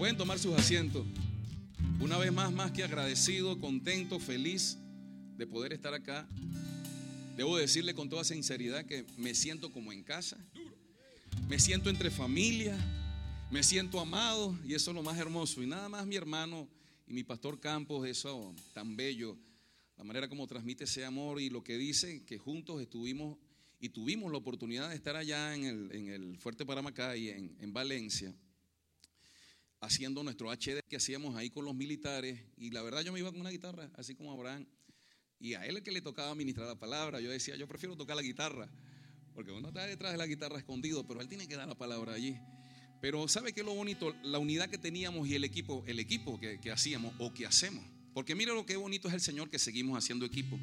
Pueden tomar sus asientos. Una vez más, más que agradecido, contento, feliz de poder estar acá. Debo decirle con toda sinceridad que me siento como en casa. Me siento entre familia. Me siento amado y eso es lo más hermoso. Y nada más mi hermano y mi pastor Campos, eso tan bello, la manera como transmite ese amor y lo que dice, que juntos estuvimos y tuvimos la oportunidad de estar allá en el, Fuerte Paramacay, en, en Valencia haciendo nuestro HD que hacíamos ahí con los militares. Y la verdad yo me iba con una guitarra, así como Abraham. Y a él que le tocaba ministrar la palabra, yo decía, yo prefiero tocar la guitarra. Porque uno está detrás de la guitarra escondido, pero él tiene que dar la palabra allí. Pero ¿sabe qué es lo bonito? La unidad que teníamos y el equipo, el equipo que, hacíamos o que hacemos. Porque mire lo que bonito es el Señor que seguimos haciendo equipo.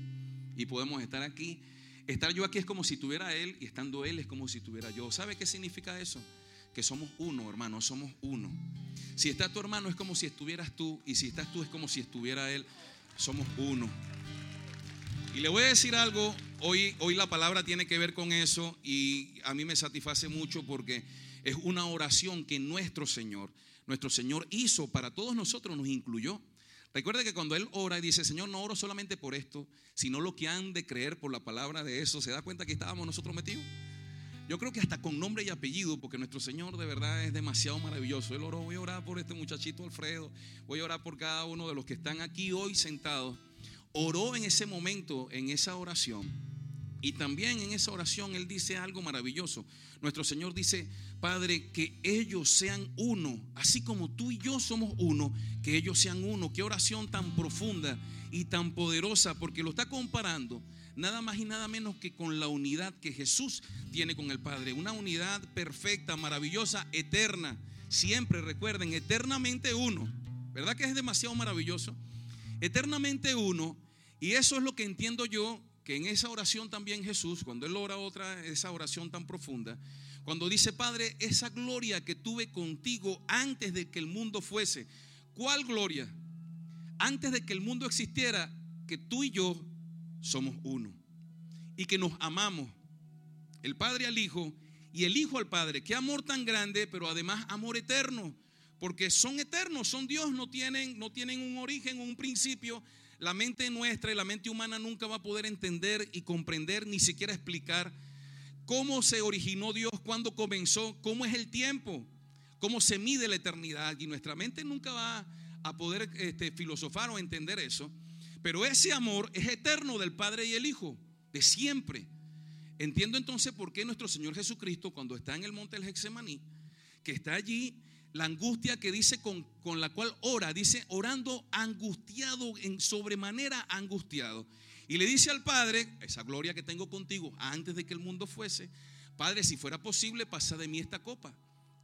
Y podemos estar aquí. Estar yo aquí es como si tuviera Él y estando Él es como si tuviera yo. ¿Sabe qué significa eso? Que somos uno, hermano, somos uno. Si está tu hermano es como si estuvieras tú y si estás tú es como si estuviera él. Somos uno. Y le voy a decir algo, hoy, hoy la palabra tiene que ver con eso y a mí me satisface mucho porque es una oración que nuestro Señor, nuestro Señor hizo para todos nosotros, nos incluyó. Recuerde que cuando Él ora y dice, Señor, no oro solamente por esto, sino lo que han de creer por la palabra de eso, ¿se da cuenta que estábamos nosotros metidos? Yo creo que hasta con nombre y apellido, porque nuestro Señor de verdad es demasiado maravilloso. Él oró, voy a orar por este muchachito Alfredo, voy a orar por cada uno de los que están aquí hoy sentados. Oró en ese momento, en esa oración. Y también en esa oración Él dice algo maravilloso. Nuestro Señor dice, Padre, que ellos sean uno, así como tú y yo somos uno, que ellos sean uno. Qué oración tan profunda y tan poderosa, porque lo está comparando nada más y nada menos que con la unidad que Jesús tiene con el Padre. Una unidad perfecta, maravillosa, eterna. Siempre recuerden, eternamente uno. ¿Verdad que es demasiado maravilloso? Eternamente uno. Y eso es lo que entiendo yo, que en esa oración también Jesús, cuando Él ora otra, esa oración tan profunda, cuando dice, Padre, esa gloria que tuve contigo antes de que el mundo fuese, ¿cuál gloria? Antes de que el mundo existiera, que tú y yo somos uno. Y que nos amamos, el Padre al Hijo y el Hijo al Padre. Qué amor tan grande, pero además amor eterno, porque son eternos, son Dios, no tienen, no tienen un origen, un principio. La mente nuestra y la mente humana nunca va a poder entender y comprender, ni siquiera explicar cómo se originó Dios, cuándo comenzó, cómo es el tiempo, cómo se mide la eternidad. Y nuestra mente nunca va a poder este, filosofar o entender eso. Pero ese amor es eterno del Padre y el Hijo, de siempre. Entiendo entonces por qué nuestro Señor Jesucristo, cuando está en el monte del Hexemaní, que está allí, la angustia que dice con, con la cual ora, dice orando angustiado, en sobremanera angustiado. Y le dice al Padre, esa gloria que tengo contigo antes de que el mundo fuese, Padre, si fuera posible, pasa de mí esta copa.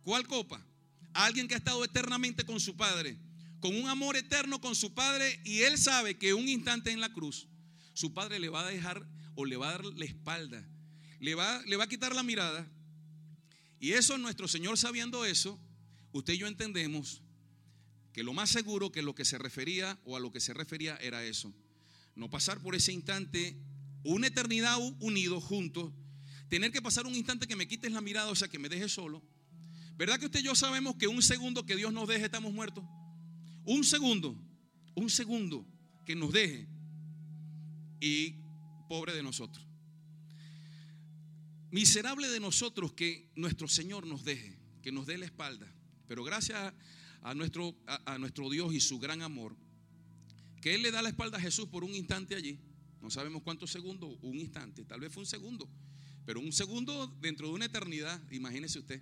¿Cuál copa? Alguien que ha estado eternamente con su Padre con un amor eterno con su padre y él sabe que un instante en la cruz, su padre le va a dejar o le va a dar la espalda, le va, le va a quitar la mirada. Y eso nuestro Señor sabiendo eso, usted y yo entendemos que lo más seguro que lo que se refería o a lo que se refería era eso. No pasar por ese instante una eternidad unidos juntos, tener que pasar un instante que me quites la mirada, o sea, que me dejes solo. ¿Verdad que usted y yo sabemos que un segundo que Dios nos deje estamos muertos? Un segundo, un segundo que nos deje y pobre de nosotros. Miserable de nosotros que nuestro Señor nos deje, que nos dé la espalda. Pero gracias a nuestro, a, nuestro Dios y su gran amor, que Él le da la espalda a Jesús por un instante allí. No sabemos cuántos segundos, un instante, tal vez fue un segundo, pero un segundo dentro de una eternidad, imagínese usted.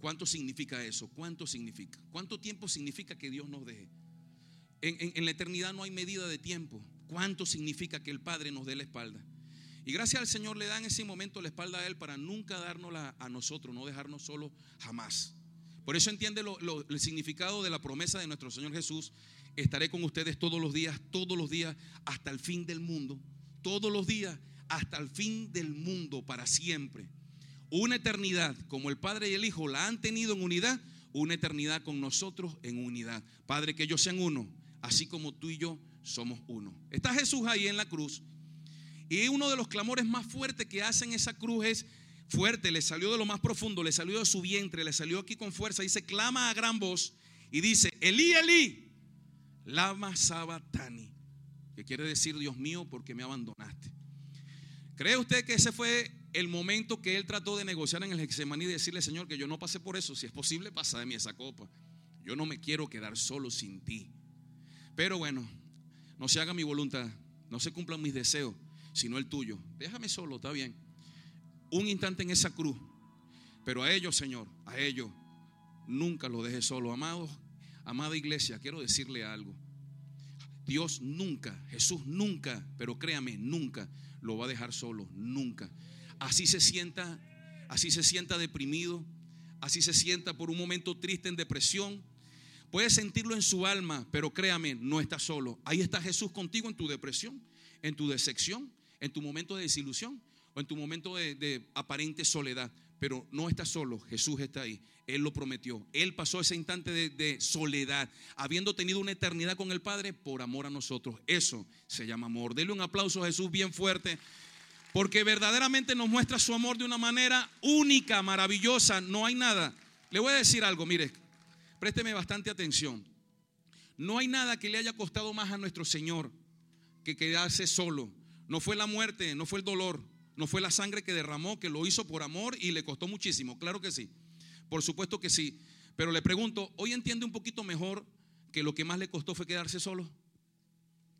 ¿Cuánto significa eso? ¿Cuánto significa? ¿Cuánto tiempo significa que Dios nos deje? En, la eternidad no hay medida de tiempo. ¿Cuánto significa que el Padre nos dé la espalda? Y gracias al Señor le dan ese momento la espalda a Él para nunca dárnosla a nosotros, no dejarnos solos jamás. Por eso entiende el significado de la promesa de nuestro Señor Jesús. Estaré con ustedes todos los días, todos los días, hasta el fin del mundo. Todos los días, hasta el fin del mundo, para siempre una eternidad como el Padre y el Hijo la han tenido en unidad, una eternidad con nosotros en unidad. Padre, que ellos sean uno, así como tú y yo somos uno. Está Jesús ahí en la cruz y uno de los clamores más fuertes que hacen esa cruz es fuerte, le salió de lo más profundo, le salió de su vientre, le salió aquí con fuerza. Dice, clama a gran voz y dice, Elí, Elí, lama sabatani, que quiere decir, Dios mío, porque me abandonaste. ¿Cree usted que ese fue el momento que él trató de negociar en el Hexemaní y decirle, Señor, que yo no pasé por eso, si es posible, pasa de mí esa copa? Yo no me quiero quedar solo sin ti. Pero bueno, no se haga mi voluntad, no se cumplan mis deseos, sino el tuyo. Déjame solo, está bien. Un instante en esa cruz. Pero a ellos, Señor, a ellos, nunca lo deje solo. Amados, amada iglesia, quiero decirle algo. Dios nunca, Jesús nunca, pero créame, nunca lo va a dejar solo, nunca. Así se sienta, así se sienta deprimido, así se sienta por un momento triste en depresión. Puede sentirlo en su alma, pero créame, no está solo. Ahí está Jesús contigo en tu depresión, en tu decepción, en tu momento de desilusión o en tu momento de, aparente soledad. Pero no está solo, Jesús está ahí. Él lo prometió. Él pasó ese instante de, de, soledad, habiendo tenido una eternidad con el Padre por amor a nosotros. Eso se llama amor. Dele un aplauso a Jesús bien fuerte, porque verdaderamente nos muestra su amor de una manera única, maravillosa. No hay nada. Le voy a decir algo, mire, présteme bastante atención. No hay nada que le haya costado más a nuestro Señor que quedarse solo. No fue la muerte, no fue el dolor, no fue la sangre que derramó, que lo hizo por amor y le costó muchísimo. Claro que sí. Por supuesto que sí. Pero le pregunto, ¿hoy entiende un poquito mejor que lo que más le costó fue quedarse solo?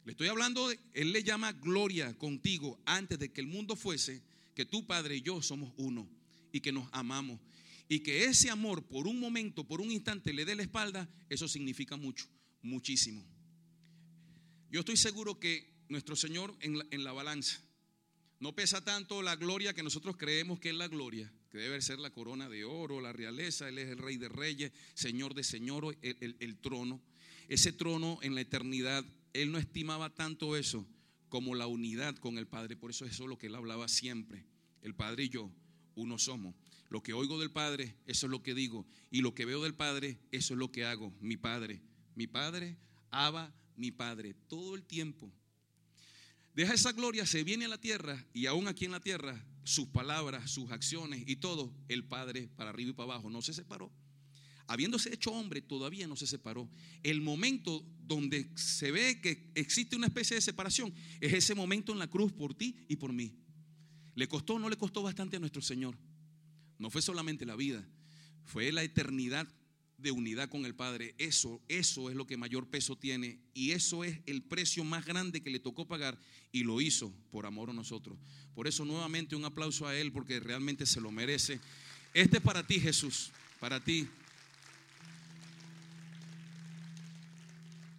Le estoy hablando, de, Él le llama gloria contigo antes de que el mundo fuese, que tu Padre y yo somos uno y que nos amamos. Y que ese amor por un momento, por un instante le dé la espalda, eso significa mucho, muchísimo. Yo estoy seguro que nuestro Señor en la, en la balanza no pesa tanto la gloria que nosotros creemos que es la gloria, que debe ser la corona de oro, la realeza, Él es el rey de reyes, Señor de señores, el, el, trono. Ese trono en la eternidad, Él no estimaba tanto eso como la unidad con el Padre. Por eso eso es lo que Él hablaba siempre. El Padre y yo, uno somos. Lo que oigo del Padre, eso es lo que digo. Y lo que veo del Padre, eso es lo que hago. Mi Padre, mi Padre, Abba, mi Padre, todo el tiempo. Deja esa gloria, se viene a la tierra y aún aquí en la tierra, sus palabras, sus acciones y todo, el Padre para arriba y para abajo, no se separó. Habiéndose hecho hombre, todavía no se separó. El momento donde se ve que existe una especie de separación es ese momento en la cruz por ti y por mí. ¿Le costó o no le costó bastante a nuestro Señor? No fue solamente la vida, fue la eternidad de unidad con el Padre. Eso, eso es lo que mayor peso tiene y eso es el precio más grande que le tocó pagar y lo hizo por amor a nosotros. Por eso nuevamente un aplauso a Él porque realmente se lo merece. Este es para ti Jesús, para ti.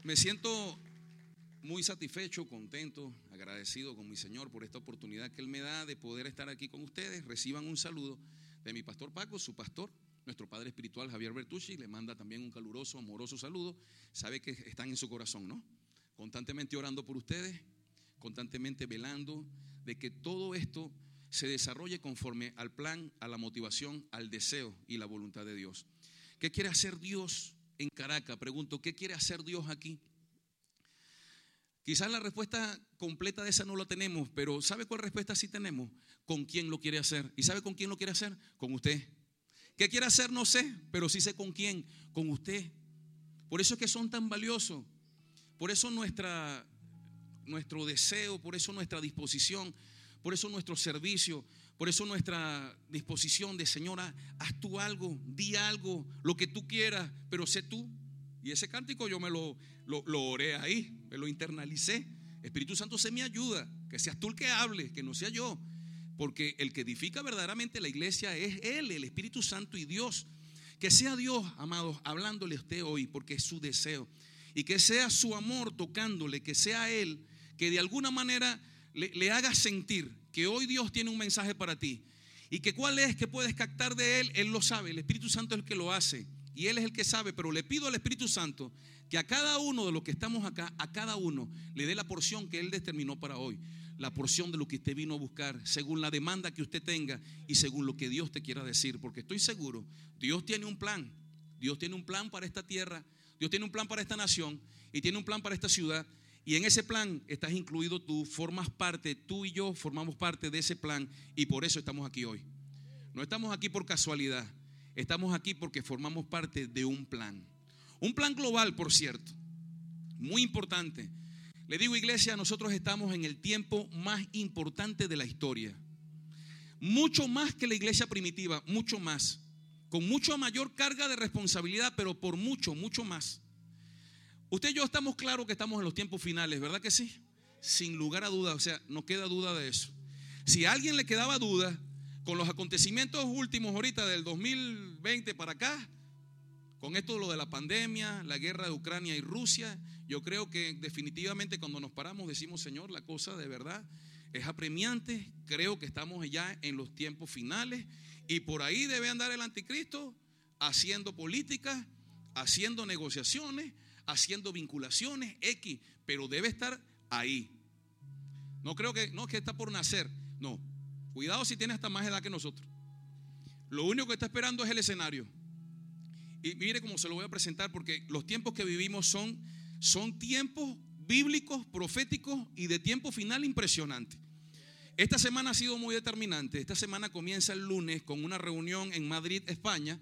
Me siento muy satisfecho, contento, agradecido con mi Señor por esta oportunidad que Él me da de poder estar aquí con ustedes. Reciban un saludo de mi pastor Paco, su pastor nuestro padre espiritual Javier Bertucci le manda también un caluroso, amoroso saludo. Sabe que están en su corazón, ¿no? Constantemente orando por ustedes, constantemente velando de que todo esto se desarrolle conforme al plan, a la motivación, al deseo y la voluntad de Dios. ¿Qué quiere hacer Dios en Caracas? Pregunto, ¿qué quiere hacer Dios aquí? Quizás la respuesta completa de esa no la tenemos, pero ¿sabe cuál respuesta sí tenemos? ¿Con quién lo quiere hacer? ¿Y sabe con quién lo quiere hacer? Con usted. ¿Qué quiere hacer? No sé, pero sí sé con quién, con usted. Por eso es que son tan valiosos. Por eso nuestra, nuestro deseo, por eso nuestra disposición, por eso nuestro servicio, por eso nuestra disposición de Señora, haz tú algo, di algo, lo que tú quieras, pero sé tú. Y ese cántico yo me lo, lo, oré ahí, me lo internalicé. Espíritu Santo se me ayuda, que seas tú el que hable, que no sea yo. Porque el que edifica verdaderamente la iglesia es Él, el Espíritu Santo y Dios. Que sea Dios, amados, hablándole a usted hoy, porque es su deseo. Y que sea su amor tocándole, que sea Él, que de alguna manera le, le haga sentir que hoy Dios tiene un mensaje para ti. Y que cuál es que puedes captar de Él, Él lo sabe. El Espíritu Santo es el que lo hace. Y Él es el que sabe, pero le pido al Espíritu Santo que a cada uno de los que estamos acá, a cada uno, le dé la porción que Él determinó para hoy la porción de lo que usted vino a buscar, según la demanda que usted tenga y según lo que Dios te quiera decir. Porque estoy seguro, Dios tiene un plan. Dios tiene un plan para esta tierra, Dios tiene un plan para esta nación y tiene un plan para esta ciudad. Y en ese plan estás incluido tú, formas parte, tú y yo formamos parte de ese plan y por eso estamos aquí hoy. No estamos aquí por casualidad, estamos aquí porque formamos parte de un plan. Un plan global, por cierto, muy importante. Le digo, iglesia, nosotros estamos en el tiempo más importante de la historia. Mucho más que la iglesia primitiva, mucho más. Con mucho mayor carga de responsabilidad, pero por mucho, mucho más. Usted y yo estamos claros que estamos en los tiempos finales, ¿verdad que sí? Sin lugar a dudas, o sea, no queda duda de eso. Si a alguien le quedaba duda con los acontecimientos últimos ahorita del 2020 para acá, con esto lo de la pandemia, la guerra de Ucrania y Rusia, yo creo que definitivamente cuando nos paramos decimos, Señor, la cosa de verdad es apremiante, creo que estamos ya en los tiempos finales y por ahí debe andar el anticristo haciendo políticas, haciendo negociaciones, haciendo vinculaciones, X, pero debe estar ahí. No creo que, no, que está por nacer, no. Cuidado si tiene hasta más edad que nosotros. Lo único que está esperando es el escenario. Y mire cómo se lo voy a presentar, porque los tiempos que vivimos son, son tiempos bíblicos, proféticos y de tiempo final impresionante. Esta semana ha sido muy determinante. Esta semana comienza el lunes con una reunión en Madrid, España,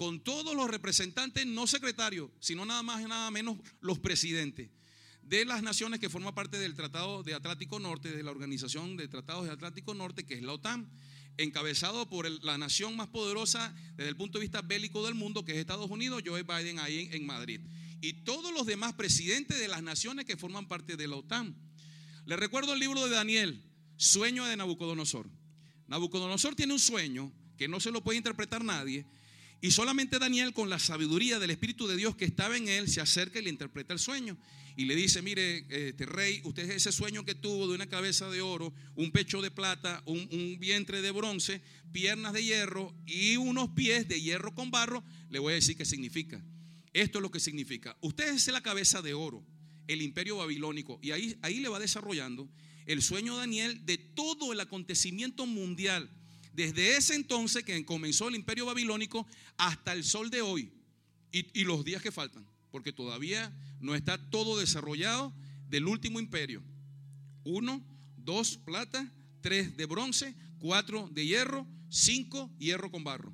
con todos los representantes, no secretarios, sino nada más y nada menos los presidentes de las naciones que forman parte del Tratado de Atlántico Norte, de la Organización de Tratados de Atlántico Norte, que es la OTAN, encabezado por la nación más poderosa desde el punto de vista bélico del mundo, que es Estados Unidos, Joe Biden ahí en Madrid. Y todos los demás presidentes de las naciones que forman parte de la OTAN. Les recuerdo el libro de Daniel, Sueño de Nabucodonosor. Nabucodonosor tiene un sueño que no se lo puede interpretar nadie, y solamente Daniel, con la sabiduría del Espíritu de Dios que estaba en él, se acerca y le interpreta el sueño. Y le dice, mire, este rey, usted es ese sueño que tuvo de una cabeza de oro, un pecho de plata, un, un vientre de bronce, piernas de hierro y unos pies de hierro con barro, le voy a decir qué significa. Esto es lo que significa. Usted es la cabeza de oro, el imperio babilónico. Y ahí, ahí le va desarrollando el sueño de Daniel de todo el acontecimiento mundial desde ese entonces que comenzó el imperio babilónico hasta el sol de hoy y, los días que faltan, porque todavía no está todo desarrollado del último imperio. Uno, dos plata, tres de bronce, cuatro de hierro, cinco hierro con barro.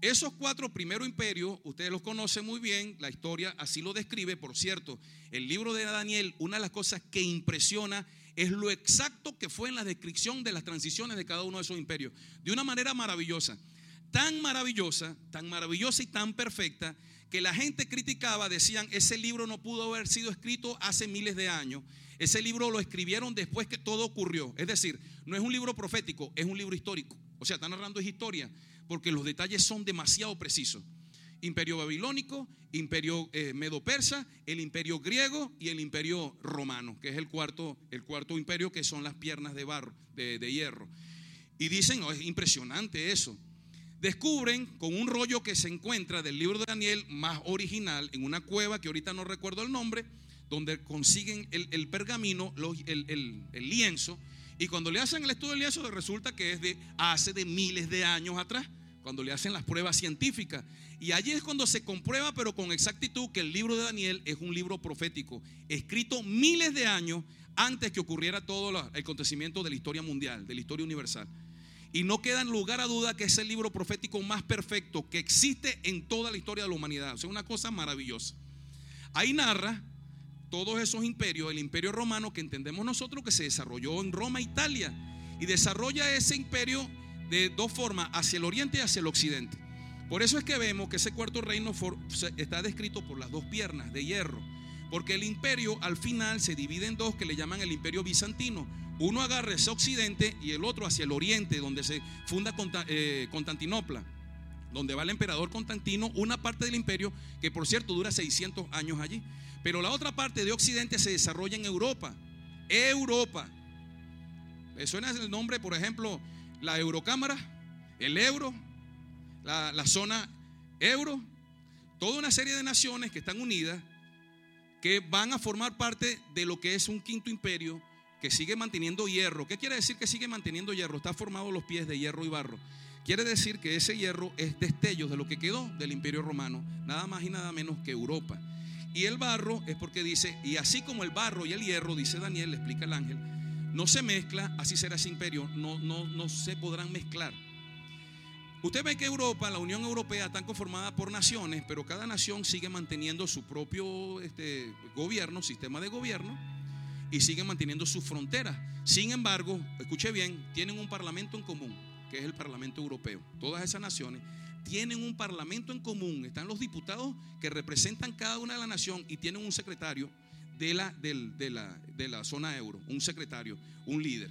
Esos cuatro primeros imperios, ustedes los conocen muy bien, la historia así lo describe. Por cierto, el libro de Daniel, una de las cosas que impresiona es lo exacto que fue en la descripción de las transiciones de cada uno de esos imperios. De una manera maravillosa. Tan maravillosa, tan maravillosa y tan perfecta que la gente criticaba, decían, ese libro no pudo haber sido escrito hace miles de años. Ese libro lo escribieron después que todo ocurrió. Es decir, no es un libro profético, es un libro histórico. O sea, está narrando es historia, porque los detalles son demasiado precisos imperio babilónico, imperio eh, medo-persa, el imperio griego y el imperio romano, que es el cuarto, el cuarto imperio que son las piernas de barro, de, hierro. Y dicen, oh, es impresionante eso. Descubren con un rollo que se encuentra del libro de Daniel más original en una cueva que ahorita no recuerdo el nombre, donde consiguen el, pergamino, el, el, lienzo, y cuando le hacen el estudio del lienzo resulta que es de hace de miles de años atrás, cuando le hacen las pruebas científicas. Y allí es cuando se comprueba, pero con exactitud, que el libro de Daniel es un libro profético, escrito miles de años antes que ocurriera todo el acontecimiento de la historia mundial, de la historia universal. Y no queda en lugar a duda que es el libro profético más perfecto que existe en toda la historia de la humanidad. O sea, una cosa maravillosa. Ahí narra todos esos imperios, el imperio romano que entendemos nosotros que se desarrolló en Roma, Italia, y desarrolla ese imperio de dos formas, hacia el oriente y hacia el occidente. Por eso es que vemos que ese cuarto reino está descrito por las dos piernas de hierro. Porque el imperio al final se divide en dos que le llaman el imperio bizantino. Uno agarra ese occidente y el otro hacia el oriente, donde se funda eh, Constantinopla, donde va el emperador Constantino, una parte del imperio que por cierto dura 600 años allí. Pero la otra parte de occidente se desarrolla en Europa. Europa. ¿Le suena el nombre, por ejemplo, la Eurocámara, el euro, la, zona euro, toda una serie de naciones que están unidas, que van a formar parte de lo que es un quinto imperio que sigue manteniendo hierro. ¿Qué quiere decir que sigue manteniendo hierro? Está formado los pies de hierro y barro. Quiere decir que ese hierro es destello de lo que quedó del imperio romano, nada más y nada menos que Europa. Y el barro es porque dice, y así como el barro y el hierro, dice Daniel, le explica el ángel, no se mezcla, así será ese imperio, no, no, no se podrán mezclar. Usted ve que Europa, la Unión Europea, está conformada por naciones, pero cada nación sigue manteniendo su propio este, gobierno, sistema de gobierno, y sigue manteniendo sus fronteras. Sin embargo, escuche bien, tienen un parlamento en común, que es el Parlamento Europeo. Todas esas naciones tienen un parlamento en común. Están los diputados que representan cada una de la nación y tienen un secretario de la, la, la zona euro, un secretario, un líder.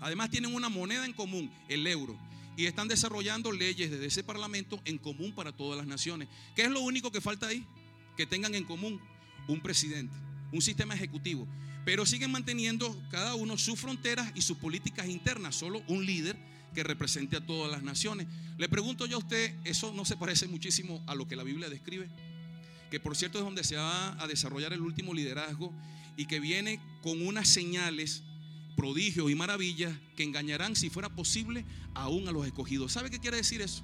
Además tienen una moneda en común, el euro y están desarrollando leyes desde ese parlamento en común para todas las naciones. ¿Qué es lo único que falta ahí? Que tengan en común un presidente, un sistema ejecutivo. Pero siguen manteniendo cada uno sus fronteras y sus políticas internas, solo un líder que represente a todas las naciones. Le pregunto yo a usted, ¿eso no se parece muchísimo a lo que la Biblia describe? Que por cierto es donde se va a desarrollar el último liderazgo y que viene con unas señales prodigios y maravillas que engañarán, si fuera posible, aún a los escogidos. ¿Sabe qué quiere decir eso?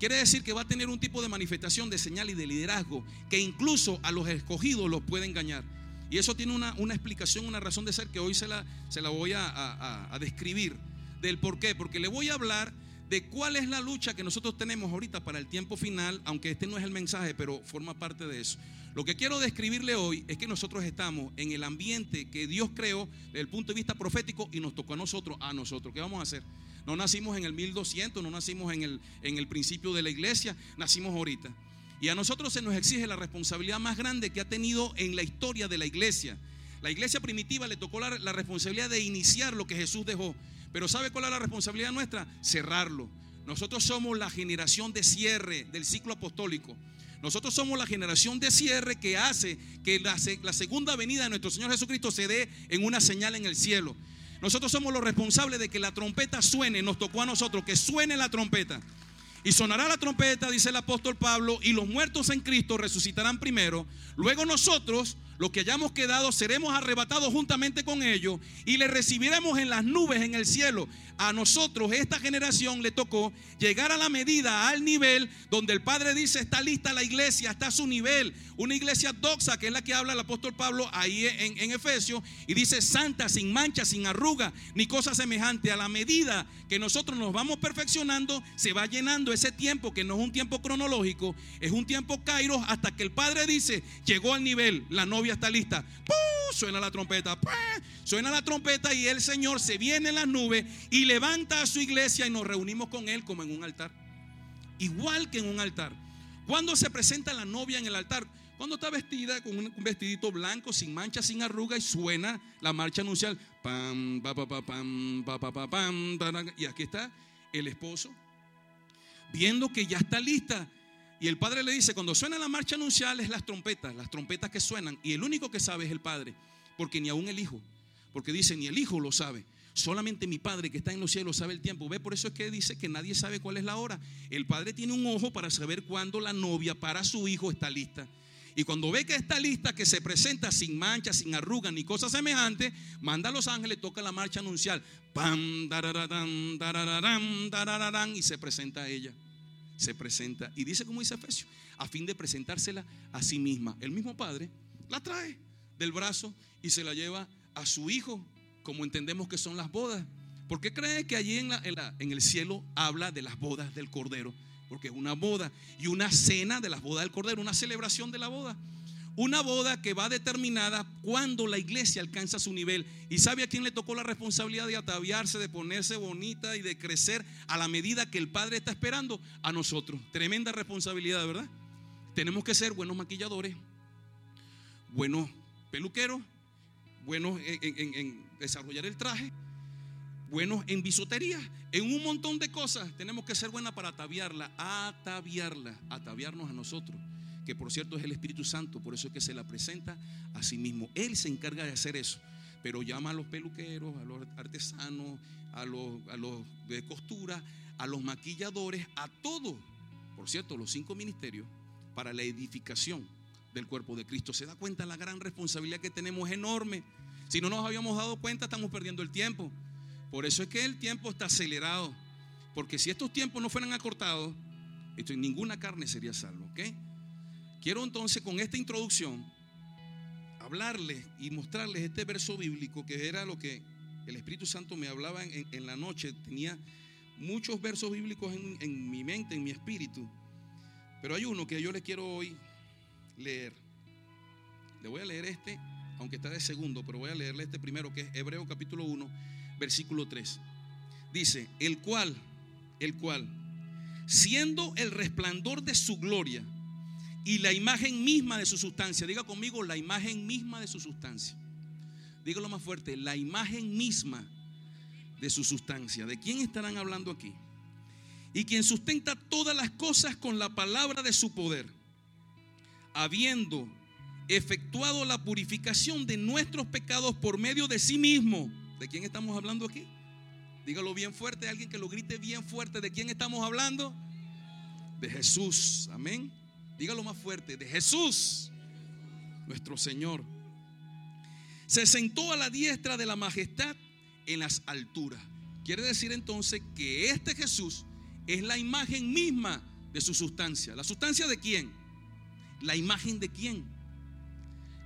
Quiere decir que va a tener un tipo de manifestación de señal y de liderazgo que incluso a los escogidos los puede engañar. Y eso tiene una, explicación, una razón de ser que hoy se la, se la voy a, a describir. Del por qué. Porque le voy a hablar de cuál es la lucha que nosotros tenemos ahorita para el tiempo final, aunque este no es el mensaje, pero forma parte de eso. Lo que quiero describirle hoy es que nosotros estamos en el ambiente que Dios creó desde el punto de vista profético y nos tocó a nosotros, a nosotros. ¿Qué vamos a hacer? No nacimos en el 1200, no nacimos en el, en el principio de la iglesia, nacimos ahorita. Y a nosotros se nos exige la responsabilidad más grande que ha tenido en la historia de la iglesia. La iglesia primitiva le tocó la, la responsabilidad de iniciar lo que Jesús dejó. Pero ¿sabe cuál es la responsabilidad nuestra? Cerrarlo. Nosotros somos la generación de cierre del ciclo apostólico. Nosotros somos la generación de cierre que hace que la, segunda venida de nuestro Señor Jesucristo se dé en una señal en el cielo. Nosotros somos los responsables de que la trompeta suene. Nos tocó a nosotros que suene la trompeta. Y sonará la trompeta, dice el apóstol Pablo, y los muertos en Cristo resucitarán primero. Luego nosotros, los que hayamos quedado, seremos arrebatados juntamente con ellos y le recibiremos en las nubes en el cielo. A nosotros, esta generación, le tocó llegar a la medida, al nivel donde el Padre dice, está lista la iglesia, está a su nivel. Una iglesia doxa, que es la que habla el apóstol Pablo ahí en, Efesios, y dice, santa, sin mancha, sin arruga, ni cosa semejante. A la medida que nosotros nos vamos perfeccionando, se va llenando ese tiempo, que no es un tiempo cronológico, es un tiempo kairos, hasta que el Padre dice, llegó al nivel, la novia está lista. Suena la trompeta. Suena la trompeta y el Señor se viene en las nubes y levanta a su iglesia y nos reunimos con Él como en un altar. Igual que en un altar. Cuando se presenta la novia en el altar, cuando está vestida con un vestidito blanco, sin mancha, sin arruga, y suena la marcha pam, y aquí está el esposo, viendo que ya está lista y el padre le dice, cuando suena la marcha anuncial es las trompetas, las trompetas que suenan. Y el único que sabe es el padre, porque ni aún el hijo, porque dice, ni el hijo lo sabe. Solamente mi padre que está en los cielos sabe el tiempo. Ve, por eso es que dice que nadie sabe cuál es la hora. El padre tiene un ojo para saber cuándo la novia para su hijo está lista. Y cuando ve que está lista, que se presenta sin mancha, sin arruga ni cosas semejantes, manda a los ángeles, toca la marcha anuncial. Pam, y se presenta a ella se presenta. Y dice como dice Efesios, a fin de presentársela a sí misma. El mismo padre la trae del brazo y se la lleva a su hijo, como entendemos que son las bodas. ¿Por qué cree que allí en, la, en, el cielo habla de las bodas del Cordero? Porque es una boda y una cena de las bodas del Cordero, una celebración de la boda. Una boda que va determinada cuando la iglesia alcanza su nivel. ¿Y sabe a quién le tocó la responsabilidad de ataviarse, de ponerse bonita y de crecer a la medida que el Padre está esperando? A nosotros. Tremenda responsabilidad, ¿verdad? Tenemos que ser buenos maquilladores, buenos peluqueros, buenos en, desarrollar el traje, buenos en bisutería, en un montón de cosas. Tenemos que ser buenas para ataviarla, ataviarla, ataviarnos a nosotros que por cierto es el Espíritu Santo, por eso es que se la presenta a sí mismo. Él se encarga de hacer eso, pero llama a los peluqueros, a los artesanos, a los, a los de costura, a los maquilladores, a todos, por cierto, los cinco ministerios, para la edificación del cuerpo de Cristo. ¿Se da cuenta la gran responsabilidad que tenemos? enorme. Si no nos habíamos dado cuenta, estamos perdiendo el tiempo. Por eso es que el tiempo está acelerado. Porque si estos tiempos no fueran acortados, esto, ninguna carne sería salvo. ¿ok? Quiero entonces con esta introducción hablarles y mostrarles este verso bíblico que era lo que el Espíritu Santo me hablaba en, la noche. Tenía muchos versos bíblicos en, en mi mente, en mi espíritu, pero hay uno que yo le quiero hoy leer. Le voy a leer este, aunque está de segundo, pero voy a leerle este primero, que es Hebreo capítulo 1, versículo 3. Dice, el cual, el cual, siendo el resplandor de su gloria y la imagen misma de su sustancia, diga conmigo la imagen misma de su sustancia. Dígalo más fuerte, la imagen misma de su sustancia. ¿De quién estarán hablando aquí? Y quien sustenta todas las cosas con la palabra de su poder, habiendo efectuado la purificación de nuestros pecados por medio de sí mismo. ¿De quién estamos hablando aquí? Dígalo bien fuerte, alguien que lo grite bien fuerte. ¿De quién estamos hablando? De Jesús. Amén. Dígalo más fuerte. De Jesús, nuestro Señor. Se sentó a la diestra de la majestad en las alturas. Quiere decir entonces que este Jesús es la imagen misma de su sustancia. ¿La sustancia de quién? La imagen de quién.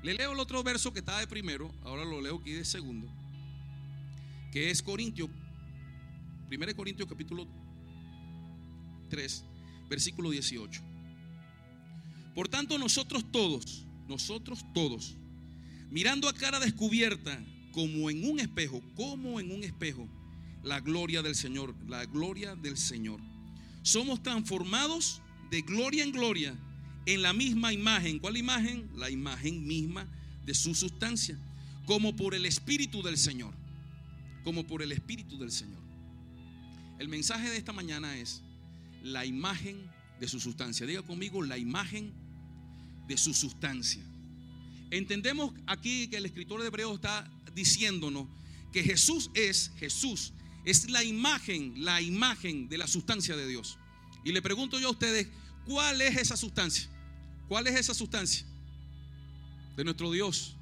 Le leo el otro verso que está de primero, ahora lo leo aquí de segundo, que es Corintios 1 Corintios capítulo 3, versículo 18. Por tanto, nosotros todos, nosotros todos, mirando a cara descubierta, como en un espejo, como en un espejo, la gloria del Señor, la gloria del Señor. Somos transformados de gloria en gloria en la misma imagen. ¿Cuál imagen? La imagen misma de su sustancia, como por el Espíritu del Señor, como por el Espíritu del Señor. El mensaje de esta mañana es la imagen de su sustancia. Diga conmigo la imagen de su sustancia. Entendemos aquí que el escritor de Hebreo está diciéndonos que Jesús es, Jesús es la imagen, la imagen de la sustancia de Dios. Y le pregunto yo a ustedes, ¿cuál es esa sustancia? ¿Cuál es esa sustancia? De nuestro Dios.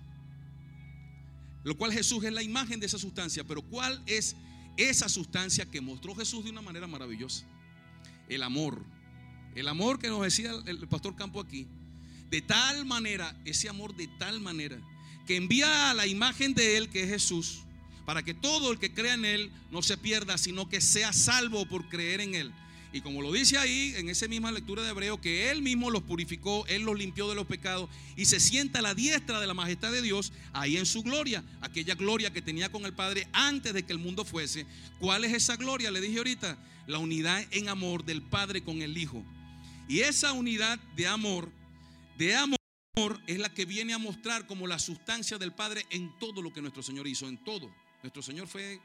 Lo cual Jesús es la imagen de esa sustancia, pero ¿cuál es esa sustancia que mostró Jesús de una manera maravillosa. El amor. El amor que nos decía el pastor Campo aquí. De tal manera, ese amor de tal manera, que envía a la imagen de Él, que es Jesús, para que todo el que crea en Él no se pierda, sino que sea salvo por creer en Él. Y como lo dice ahí en esa misma lectura de Hebreo, que Él mismo los purificó, Él los limpió de los pecados y se sienta a la diestra de la majestad de Dios, ahí en su gloria, aquella gloria que tenía con el Padre antes de que el mundo fuese. ¿Cuál es esa gloria? Le dije ahorita, la unidad en amor del Padre con el Hijo. Y esa unidad de amor, de amor, es la que viene a mostrar como la sustancia del Padre en todo lo que nuestro Señor hizo, en todo. Nuestro Señor fue,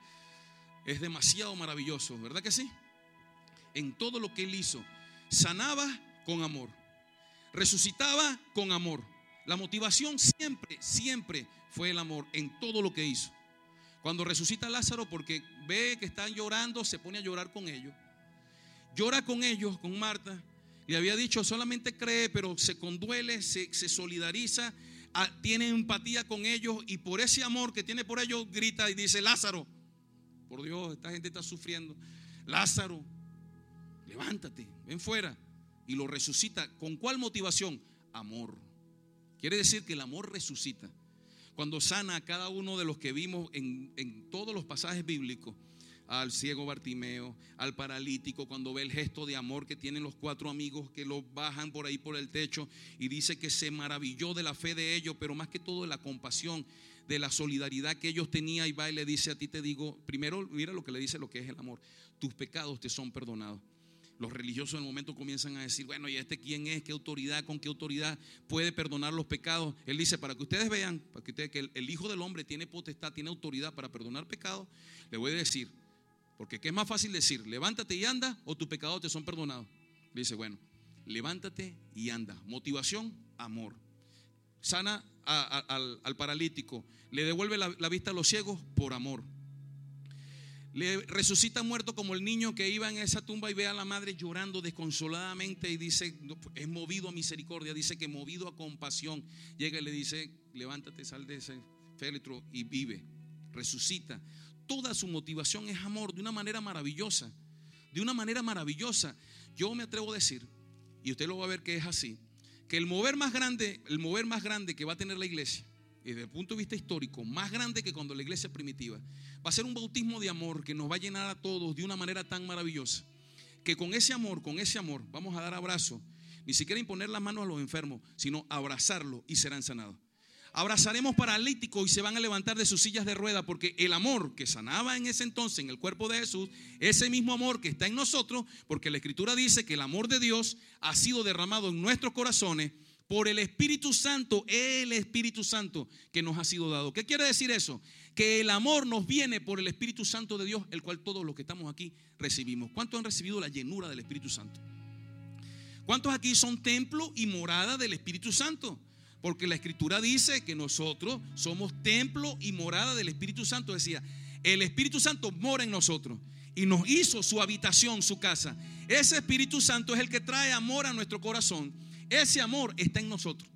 es demasiado maravilloso, ¿verdad que sí? en todo lo que él hizo. Sanaba con amor. Resucitaba con amor. La motivación siempre, siempre fue el amor en todo lo que hizo. Cuando resucita Lázaro porque ve que están llorando, se pone a llorar con ellos. Llora con ellos, con Marta. Y había dicho, solamente cree, pero se conduele, se, solidariza, ah, tiene empatía con ellos y por ese amor que tiene por ellos grita y dice, Lázaro, por Dios, esta gente está sufriendo. Lázaro, levántate, ven fuera. Y lo resucita. ¿Con cuál motivación? Amor. Quiere decir que el amor resucita. Cuando sana a cada uno de los que vimos en todos los pasajes bíblicos, al ciego Bartimeo, al paralítico, cuando ve el gesto de amor que tienen los cuatro amigos que lo bajan por ahí por el techo y dice que se maravilló de la fe de ellos, pero más que todo de la compasión, de la solidaridad que ellos tenían y va y le dice a ti te digo, primero mira lo que le dice lo que es el amor, tus pecados te son perdonados los religiosos en el momento comienzan a decir, bueno, ¿y este quién es? ¿Qué autoridad? ¿Con qué autoridad puede perdonar los pecados? Él dice, para que ustedes vean, para que ustedes, que el, Hijo del Hombre tiene potestad, tiene autoridad para perdonar pecados, le voy a decir, porque ¿qué es más fácil decir? Levántate y anda o tus pecados te son perdonados. Le dice, bueno, levántate y anda. Motivación, amor. Sana al, paralítico, le devuelve la vista a los ciegos por amor. Le resucita muerto como el niño que iba en esa tumba y ve a la madre llorando desconsoladamente y dice, es movido a misericordia, dice que movido a compasión, llega y le dice, levántate, sal de ese féretro y vive, resucita. Toda su motivación es amor de una manera maravillosa, de una manera maravillosa. Yo me atrevo a decir, y usted lo va a ver que es así, que el mover más grande, el mover más grande que va a tener la iglesia, desde el punto de vista histórico, más grande que cuando la iglesia primitiva. Va a ser un bautismo de amor que nos va a llenar a todos de una manera tan maravillosa. Que con ese amor, con ese amor, vamos a dar abrazo. Ni siquiera imponer las manos a los enfermos, sino abrazarlo y serán sanados. Abrazaremos paralíticos y se van a levantar de sus sillas de rueda porque el amor que sanaba en ese entonces en el cuerpo de Jesús, ese mismo amor que está en nosotros, porque la escritura dice que el amor de Dios ha sido derramado en nuestros corazones por el Espíritu Santo, el Espíritu Santo que nos ha sido dado. ¿Qué quiere decir eso? Que el amor nos viene por el Espíritu Santo de Dios, el cual todos los que estamos aquí recibimos. ¿Cuántos han recibido la llenura del Espíritu Santo? ¿Cuántos aquí son templo y morada del Espíritu Santo? Porque la escritura dice que nosotros somos templo y morada del Espíritu Santo. Decía, el Espíritu Santo mora en nosotros y nos hizo su habitación, su casa. Ese Espíritu Santo es el que trae amor a nuestro corazón. Ese amor está en nosotros.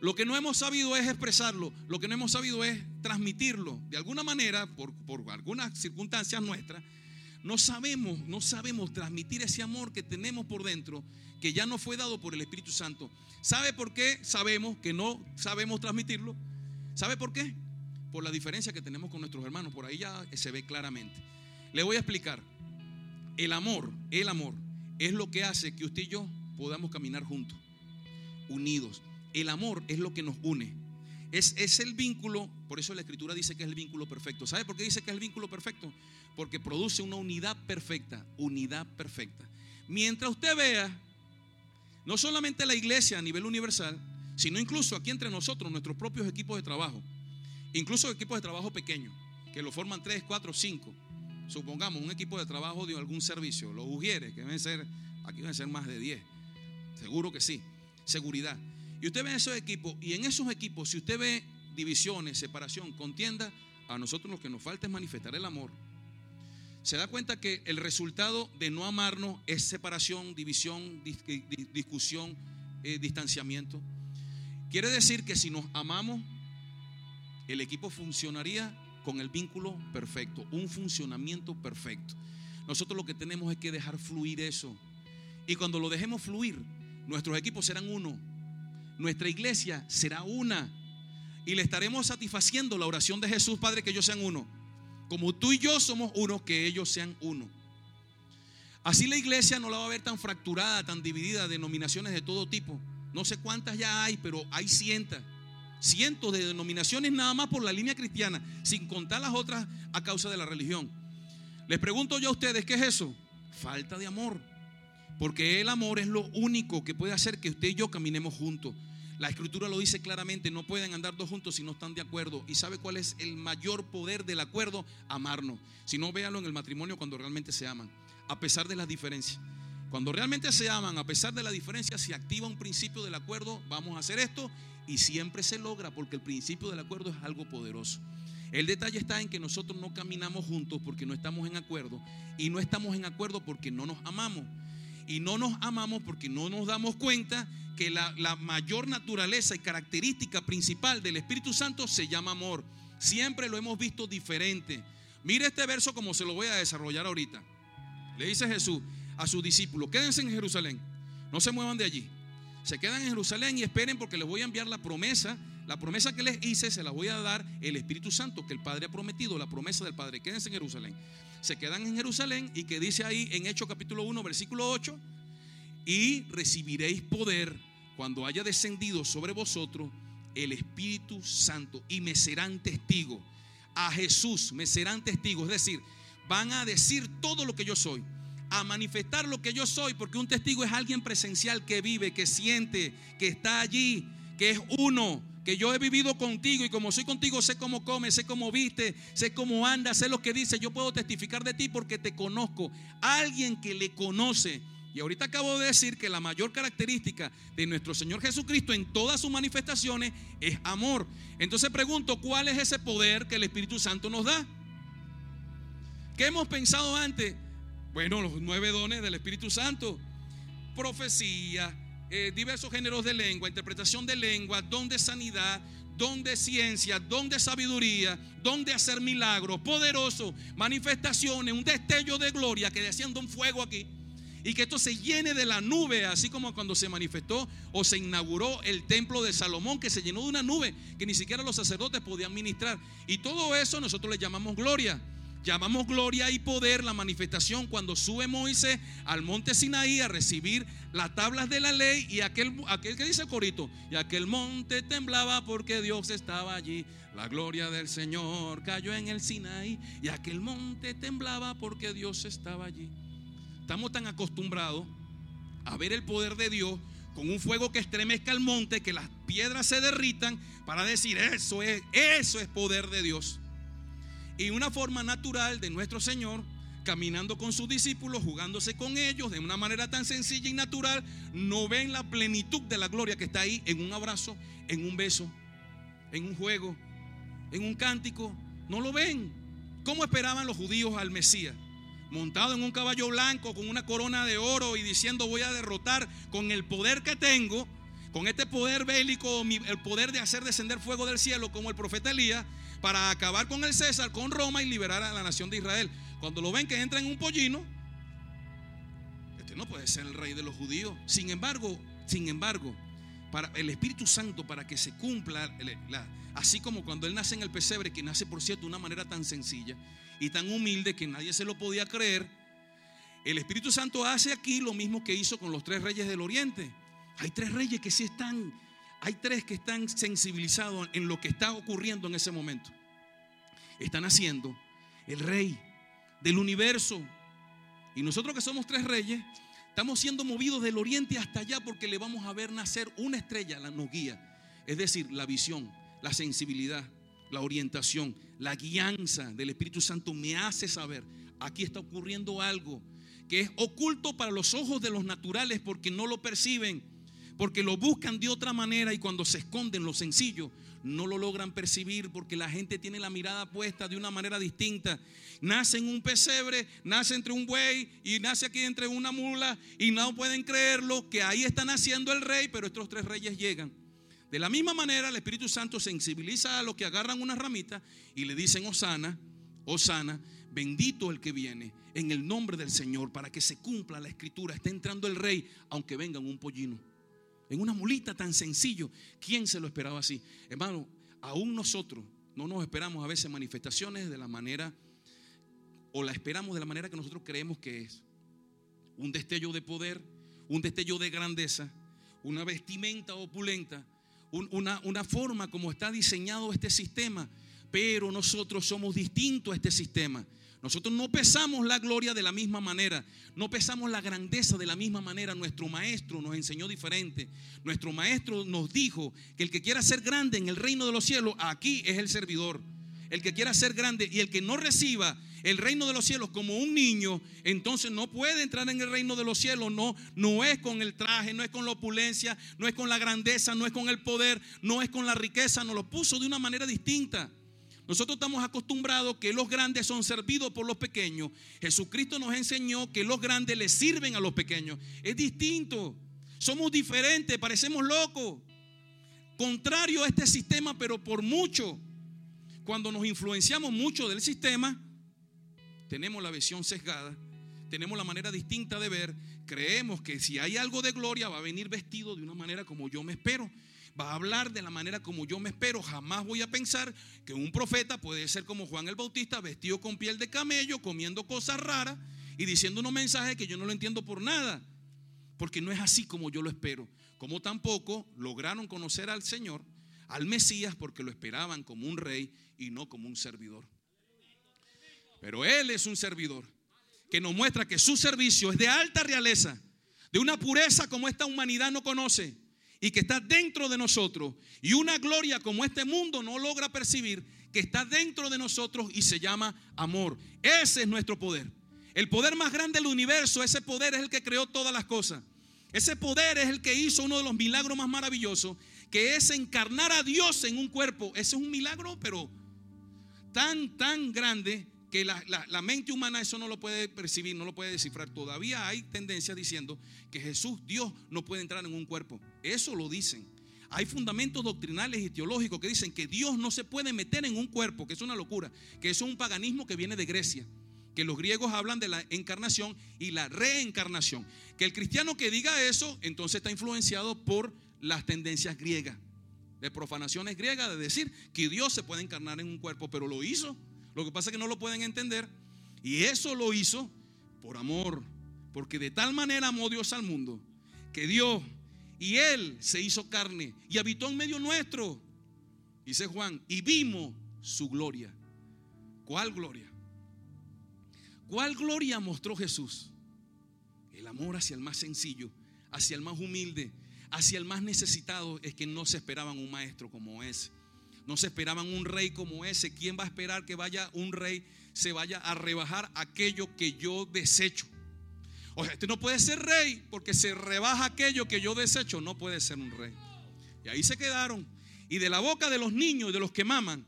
Lo que no hemos sabido es expresarlo, lo que no hemos sabido es transmitirlo. De alguna manera, por, por algunas circunstancias nuestras, no sabemos, no sabemos transmitir ese amor que tenemos por dentro, que ya nos fue dado por el Espíritu Santo. ¿Sabe por qué sabemos que no sabemos transmitirlo? ¿Sabe por qué? Por la diferencia que tenemos con nuestros hermanos. Por ahí ya se ve claramente. Le voy a explicar. El amor, el amor, es lo que hace que usted y yo podamos caminar juntos, unidos. El amor es lo que nos une. Es, es, el vínculo, por eso la escritura dice que es el vínculo perfecto. ¿Sabe por qué dice que es el vínculo perfecto? Porque produce una unidad perfecta, unidad perfecta. Mientras usted vea no solamente la iglesia a nivel universal, sino incluso aquí entre nosotros, nuestros propios equipos de trabajo. Incluso equipos de trabajo pequeños, que lo forman 3, 4, 5. Supongamos un equipo de trabajo de algún servicio, los ujieres, que deben ser, aquí deben ser más de 10. Seguro que sí. Seguridad. Y usted ve esos equipos, y en esos equipos, si usted ve divisiones, separación, contienda, a nosotros lo que nos falta es manifestar el amor se da cuenta que el resultado de no amarnos es separación, división, discusión, eh, distanciamiento. Quiere decir que si nos amamos, el equipo funcionaría con el vínculo perfecto, un funcionamiento perfecto. Nosotros lo que tenemos es que dejar fluir eso. Y cuando lo dejemos fluir, nuestros equipos serán uno. Nuestra iglesia será una. Y le estaremos satisfaciendo la oración de Jesús, Padre, que ellos sean uno como tú y yo somos uno, que ellos sean uno. Así la iglesia no la va a ver tan fracturada, tan dividida, denominaciones de todo tipo. No sé cuántas ya hay, pero hay cientos. Cientos de denominaciones nada más por la línea cristiana, sin contar las otras a causa de la religión. Les pregunto yo a ustedes, ¿qué es eso? Falta de amor. Porque el amor es lo único que puede hacer que usted y yo caminemos juntos. La escritura lo dice claramente, no pueden andar dos juntos si no están de acuerdo. ¿Y sabe cuál es el mayor poder del acuerdo? Amarnos. Si no, véalo en el matrimonio cuando realmente se aman, a pesar de las diferencias. Cuando realmente se aman, a pesar de la diferencia, se activa un principio del acuerdo, vamos a hacer esto y siempre se logra porque el principio del acuerdo es algo poderoso. El detalle está en que nosotros no caminamos juntos porque no estamos en acuerdo y no estamos en acuerdo porque no nos amamos. Y no nos amamos porque no nos damos cuenta que la, mayor naturaleza y característica principal del Espíritu Santo se llama amor. Siempre lo hemos visto diferente. Mire este verso como se lo voy a desarrollar ahorita. Le dice Jesús a sus discípulos, quédense en Jerusalén, no se muevan de allí. Se quedan en Jerusalén y esperen porque les voy a enviar la promesa. La promesa que les hice se la voy a dar el Espíritu Santo que el Padre ha prometido, la promesa del Padre. Quédense en Jerusalén. Se quedan en Jerusalén y que dice ahí en Hechos capítulo 1, versículo 8, y recibiréis poder cuando haya descendido sobre vosotros el Espíritu Santo y me serán testigos. A Jesús me serán testigos, es decir, van a decir todo lo que yo soy, a manifestar lo que yo soy, porque un testigo es alguien presencial que vive, que siente, que está allí, que es uno, que yo he vivido contigo y como soy contigo sé cómo come, sé cómo viste, sé cómo anda, sé lo que dice, yo puedo testificar de ti porque te conozco. Alguien que le conoce y ahorita acabo de decir que la mayor característica de nuestro Señor Jesucristo en todas sus manifestaciones es amor. Entonces pregunto, ¿cuál es ese poder que el Espíritu Santo nos da? ¿Qué hemos pensado antes? Bueno, los nueve dones del Espíritu Santo. Profecía, eh, diversos géneros de lengua, interpretación de lengua, don de sanidad, don de ciencia, don de sabiduría, don de hacer milagros, poderoso, manifestaciones, un destello de gloria que desciende un fuego aquí y que esto se llene de la nube, así como cuando se manifestó o se inauguró el templo de Salomón, que se llenó de una nube que ni siquiera los sacerdotes podían ministrar. Y todo eso nosotros le llamamos gloria. Llamamos gloria y poder la manifestación cuando sube Moisés al monte Sinaí a recibir las tablas de la ley y aquel, aquel que dice el corito, y aquel monte temblaba porque Dios estaba allí. La gloria del Señor cayó en el Sinaí y aquel monte temblaba porque Dios estaba allí. Estamos tan acostumbrados a ver el poder de Dios con un fuego que estremezca el monte, que las piedras se derritan para decir, eso es, eso es poder de Dios. Y una forma natural de nuestro Señor, caminando con sus discípulos, jugándose con ellos de una manera tan sencilla y natural, no ven la plenitud de la gloria que está ahí en un abrazo, en un beso, en un juego, en un cántico. No lo ven. ¿Cómo esperaban los judíos al Mesías? Montado en un caballo blanco con una corona de oro y diciendo voy a derrotar con el poder que tengo, con este poder bélico, el poder de hacer descender fuego del cielo como el profeta Elías, para acabar con el César, con Roma y liberar a la nación de Israel. Cuando lo ven que entra en un pollino, este no puede ser el rey de los judíos. Sin embargo, sin embargo, para el Espíritu Santo, para que se cumpla, así como cuando él nace en el pesebre, que nace por cierto de una manera tan sencilla y tan humilde que nadie se lo podía creer, el Espíritu Santo hace aquí lo mismo que hizo con los tres reyes del Oriente. Hay tres reyes que sí están hay tres que están sensibilizados en lo que está ocurriendo en ese momento. Están haciendo el rey del universo. Y nosotros que somos tres reyes, estamos siendo movidos del oriente hasta allá porque le vamos a ver nacer una estrella, la nos guía. Es decir, la visión, la sensibilidad, la orientación, la guianza del Espíritu Santo me hace saber, aquí está ocurriendo algo que es oculto para los ojos de los naturales porque no lo perciben porque lo buscan de otra manera y cuando se esconden lo sencillo, no lo logran percibir porque la gente tiene la mirada puesta de una manera distinta. Nace en un pesebre, nace entre un buey y nace aquí entre una mula y no pueden creerlo que ahí está naciendo el rey, pero estos tres reyes llegan. De la misma manera, el Espíritu Santo sensibiliza a los que agarran una ramita y le dicen, Osana, Osana, bendito el que viene en el nombre del Señor para que se cumpla la escritura. Está entrando el rey, aunque venga un pollino en una mulita tan sencillo. ¿Quién se lo esperaba así? Hermano, aún nosotros no nos esperamos a veces manifestaciones de la manera, o la esperamos de la manera que nosotros creemos que es. Un destello de poder, un destello de grandeza, una vestimenta opulenta, una, una forma como está diseñado este sistema, pero nosotros somos distintos a este sistema. Nosotros no pesamos la gloria de la misma manera, no pesamos la grandeza de la misma manera. Nuestro maestro nos enseñó diferente. Nuestro maestro nos dijo que el que quiera ser grande en el reino de los cielos, aquí es el servidor. El que quiera ser grande y el que no reciba el reino de los cielos como un niño, entonces no puede entrar en el reino de los cielos. No, no es con el traje, no es con la opulencia, no es con la grandeza, no es con el poder, no es con la riqueza. Nos lo puso de una manera distinta. Nosotros estamos acostumbrados que los grandes son servidos por los pequeños. Jesucristo nos enseñó que los grandes le sirven a los pequeños. Es distinto. Somos diferentes, parecemos locos. Contrario a este sistema, pero por mucho. Cuando nos influenciamos mucho del sistema, tenemos la visión sesgada, tenemos la manera distinta de ver, creemos que si hay algo de gloria va a venir vestido de una manera como yo me espero va a hablar de la manera como yo me espero. Jamás voy a pensar que un profeta puede ser como Juan el Bautista, vestido con piel de camello, comiendo cosas raras y diciendo unos mensajes que yo no lo entiendo por nada. Porque no es así como yo lo espero. Como tampoco lograron conocer al Señor, al Mesías, porque lo esperaban como un rey y no como un servidor. Pero Él es un servidor que nos muestra que su servicio es de alta realeza, de una pureza como esta humanidad no conoce y que está dentro de nosotros. Y una gloria como este mundo no logra percibir, que está dentro de nosotros y se llama amor. Ese es nuestro poder. El poder más grande del universo, ese poder es el que creó todas las cosas. Ese poder es el que hizo uno de los milagros más maravillosos, que es encarnar a Dios en un cuerpo. Ese es un milagro, pero tan, tan grande que la, mente humana eso no lo puede percibir, no lo puede descifrar. Todavía hay tendencias diciendo que Jesús, Dios, no puede entrar en un cuerpo. Eso lo dicen. Hay fundamentos doctrinales y teológicos que dicen que Dios no se puede meter en un cuerpo, que es una locura, que eso es un paganismo que viene de Grecia. que los griegos hablan de la encarnación y la reencarnación. Que el cristiano que diga eso, entonces está influenciado por las tendencias griegas, de profanaciones griegas, de decir que Dios se puede encarnar en un cuerpo, pero lo hizo. Lo que pasa es que no lo pueden entender. Y eso lo hizo por amor, porque de tal manera amó Dios al mundo, que Dios y Él se hizo carne y habitó en medio nuestro, dice Juan, y vimos su gloria. ¿Cuál gloria? ¿Cuál gloria mostró Jesús? El amor hacia el más sencillo, hacia el más humilde, hacia el más necesitado. Es que no se esperaban un maestro como ese. No se esperaban un rey como ese. ¿Quién va a esperar que vaya un rey, se vaya a rebajar aquello que yo desecho? O sea, este no puede ser rey porque se rebaja aquello que yo desecho. No puede ser un rey. Y ahí se quedaron. Y de la boca de los niños y de los que maman,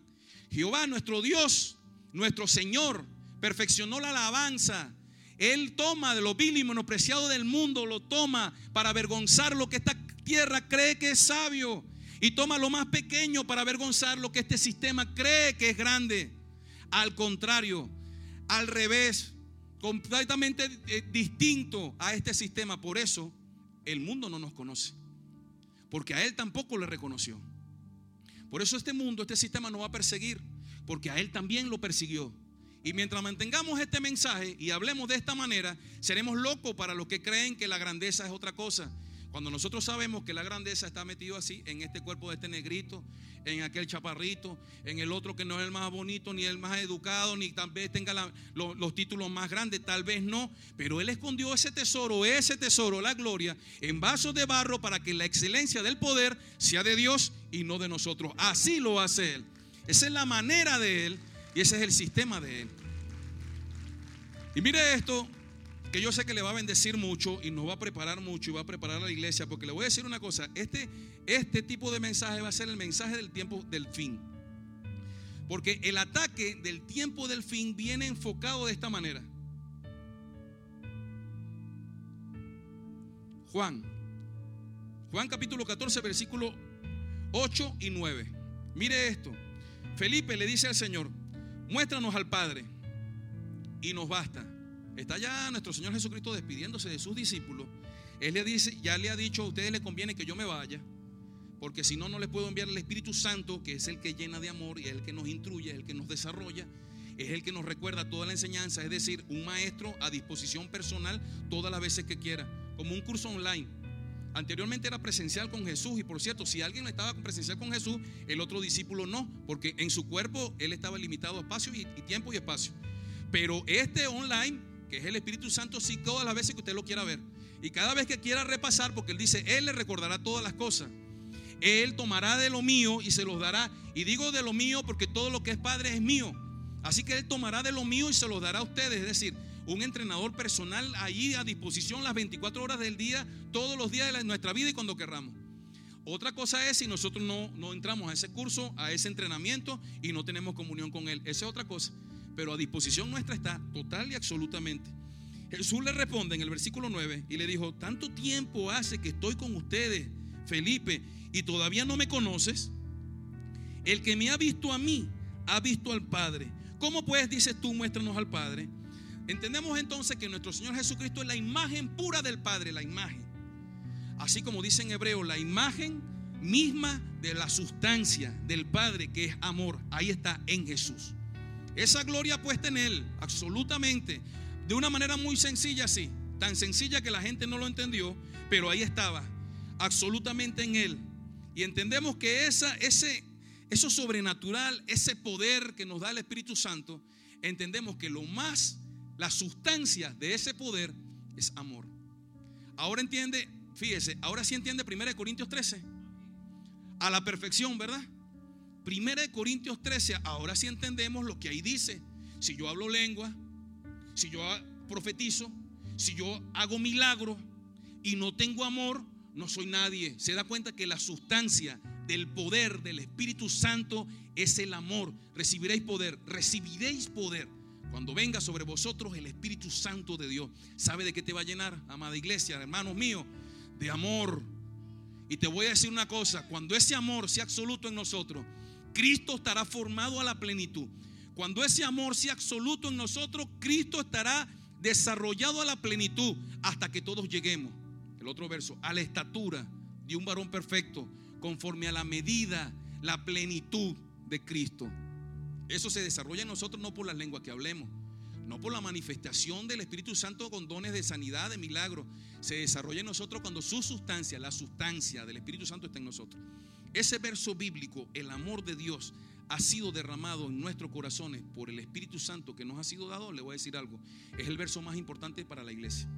Jehová nuestro Dios, nuestro Señor, perfeccionó la alabanza. Él toma de lo vil y menospreciado del mundo, lo toma para avergonzar lo que esta tierra cree que es sabio. Y toma lo más pequeño para avergonzar lo que este sistema cree que es grande. Al contrario, al revés, completamente eh, distinto a este sistema. Por eso el mundo no nos conoce. Porque a él tampoco le reconoció. Por eso este mundo, este sistema no va a perseguir. Porque a él también lo persiguió. Y mientras mantengamos este mensaje y hablemos de esta manera, seremos locos para los que creen que la grandeza es otra cosa. Cuando nosotros sabemos que la grandeza está metido así, en este cuerpo de este negrito, en aquel chaparrito, en el otro que no es el más bonito, ni el más educado, ni tal vez tenga los, títulos más grandes, tal vez no, pero Él escondió ese tesoro, ese tesoro, la gloria, en vasos de barro para que la excelencia del poder sea de Dios y no de nosotros. Así lo hace Él. Esa es la manera de Él y ese es el sistema de Él. Y mire esto, que yo sé que le va a bendecir mucho y nos va a preparar mucho y va a preparar a la iglesia, porque le voy a decir una cosa, este, este tipo de mensaje va a ser el mensaje del tiempo del fin. Porque el ataque del tiempo del fin viene enfocado de esta manera. Juan, Juan capítulo 14, versículo 8 y 9. Mire esto. Felipe le dice al Señor, muéstranos al Padre y nos basta. Está ya nuestro Señor Jesucristo despidiéndose de sus discípulos. Él le dice, ya le ha dicho a ustedes les conviene que yo me vaya, porque si no, no les puedo enviar el Espíritu Santo, que es el que llena de amor y es el que nos instruye, es el que nos desarrolla, es el que nos recuerda toda la enseñanza, es decir, un maestro a disposición personal todas las veces que quiera, como un curso online. Anteriormente era presencial con Jesús y por cierto, si alguien estaba presencial con Jesús, el otro discípulo no, porque en su cuerpo él estaba limitado a espacio y tiempo y espacio. Pero este online que es el Espíritu Santo, sí, todas las veces que usted lo quiera ver. Y cada vez que quiera repasar, porque Él dice, Él le recordará todas las cosas. Él tomará de lo mío y se los dará. Y digo de lo mío porque todo lo que es Padre es mío. Así que Él tomará de lo mío y se los dará a ustedes. Es decir, un entrenador personal allí a disposición las 24 horas del día, todos los días de nuestra vida y cuando querramos. Otra cosa es si nosotros no, no entramos a ese curso, a ese entrenamiento y no tenemos comunión con Él. Esa es otra cosa pero a disposición nuestra está total y absolutamente. Jesús le responde en el versículo 9 y le dijo, tanto tiempo hace que estoy con ustedes, Felipe, y todavía no me conoces. El que me ha visto a mí, ha visto al Padre. ¿Cómo pues dices tú, muéstranos al Padre? Entendemos entonces que nuestro Señor Jesucristo es la imagen pura del Padre, la imagen. Así como dice en hebreo, la imagen misma de la sustancia del Padre que es amor. Ahí está en Jesús. Esa gloria puesta en Él, absolutamente, de una manera muy sencilla, sí, tan sencilla que la gente no lo entendió, pero ahí estaba, absolutamente en Él. Y entendemos que esa, ese, eso sobrenatural, ese poder que nos da el Espíritu Santo, entendemos que lo más, la sustancia de ese poder es amor. Ahora entiende, fíjese, ahora sí entiende 1 Corintios 13. A la perfección, ¿verdad? Primera de Corintios 13, ahora sí entendemos lo que ahí dice. Si yo hablo lengua, si yo profetizo, si yo hago milagro y no tengo amor, no soy nadie. Se da cuenta que la sustancia del poder del Espíritu Santo es el amor. Recibiréis poder, recibiréis poder. Cuando venga sobre vosotros el Espíritu Santo de Dios, ¿sabe de qué te va a llenar, amada iglesia, hermanos míos? De amor. Y te voy a decir una cosa, cuando ese amor sea absoluto en nosotros, Cristo estará formado a la plenitud. Cuando ese amor sea absoluto en nosotros, Cristo estará desarrollado a la plenitud hasta que todos lleguemos. El otro verso, a la estatura de un varón perfecto, conforme a la medida, la plenitud de Cristo. Eso se desarrolla en nosotros no por las lenguas que hablemos, no por la manifestación del Espíritu Santo con dones de sanidad, de milagro. Se desarrolla en nosotros cuando su sustancia, la sustancia del Espíritu Santo está en nosotros. Ese verso bíblico, el amor de Dios, ha sido derramado en nuestros corazones por el Espíritu Santo que nos ha sido dado, le voy a decir algo, es el verso más importante para la iglesia.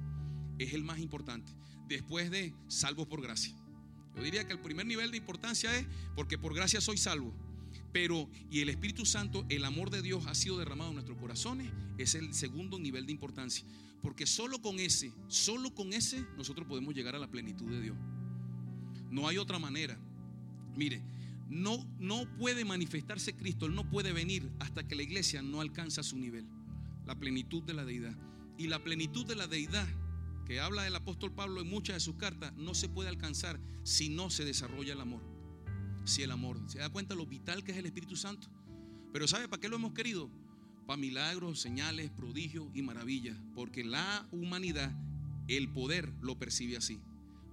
Es el más importante. Después de salvos por gracia. Yo diría que el primer nivel de importancia es porque por gracia soy salvo. Pero, y el Espíritu Santo, el amor de Dios ha sido derramado en nuestros corazones, es el segundo nivel de importancia. Porque solo con ese, solo con ese, nosotros podemos llegar a la plenitud de Dios. No hay otra manera. Mire, no, no puede manifestarse Cristo, Él no puede venir hasta que la iglesia no alcanza su nivel, la plenitud de la deidad. Y la plenitud de la deidad que habla el apóstol Pablo en muchas de sus cartas no se puede alcanzar si no se desarrolla el amor. Si el amor, ¿se da cuenta lo vital que es el Espíritu Santo? Pero ¿sabe para qué lo hemos querido? Para milagros, señales, prodigios y maravillas. Porque la humanidad, el poder lo percibe así.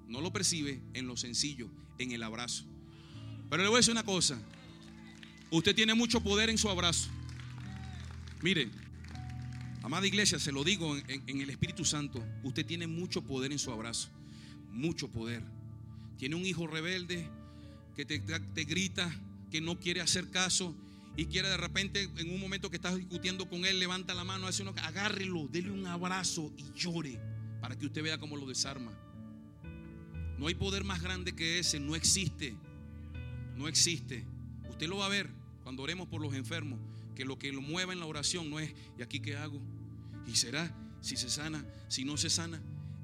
No lo percibe en lo sencillo, en el abrazo. Pero le voy a decir una cosa. Usted tiene mucho poder en su abrazo. Mire, amada iglesia, se lo digo en, el Espíritu Santo. Usted tiene mucho poder en su abrazo. Mucho poder. Tiene un hijo rebelde que te, grita, que no quiere hacer caso y quiere de repente, en un momento que estás discutiendo con él, levanta la mano, hace uno, agárrelo, dele un abrazo y llore para que usted vea cómo lo desarma. No hay poder más grande que ese, no existe no existe. Usted lo va a ver cuando oremos por los enfermos, que lo que lo mueva en la oración no es, ¿y aquí qué hago? ¿Y será? Si se sana, si no se sana.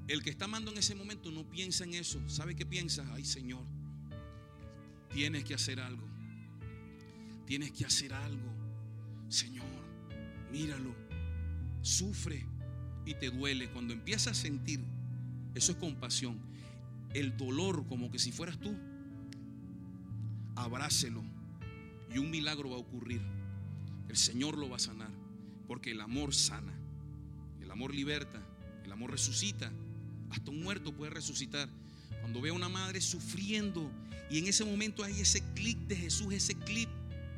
El que está amando en ese momento no piensa en eso. ¿Sabe qué piensa? Ay Señor, tienes que hacer algo. Tienes que hacer algo. Señor, míralo. Sufre y te duele. Cuando empiezas a sentir, eso es compasión. El dolor como que si fueras tú abrácelo y un milagro va a ocurrir. El Señor lo va a sanar, porque el amor sana, el amor liberta, el amor resucita. Hasta un muerto puede resucitar. Cuando ve a una madre sufriendo y en ese momento hay ese clic de Jesús, ese clip,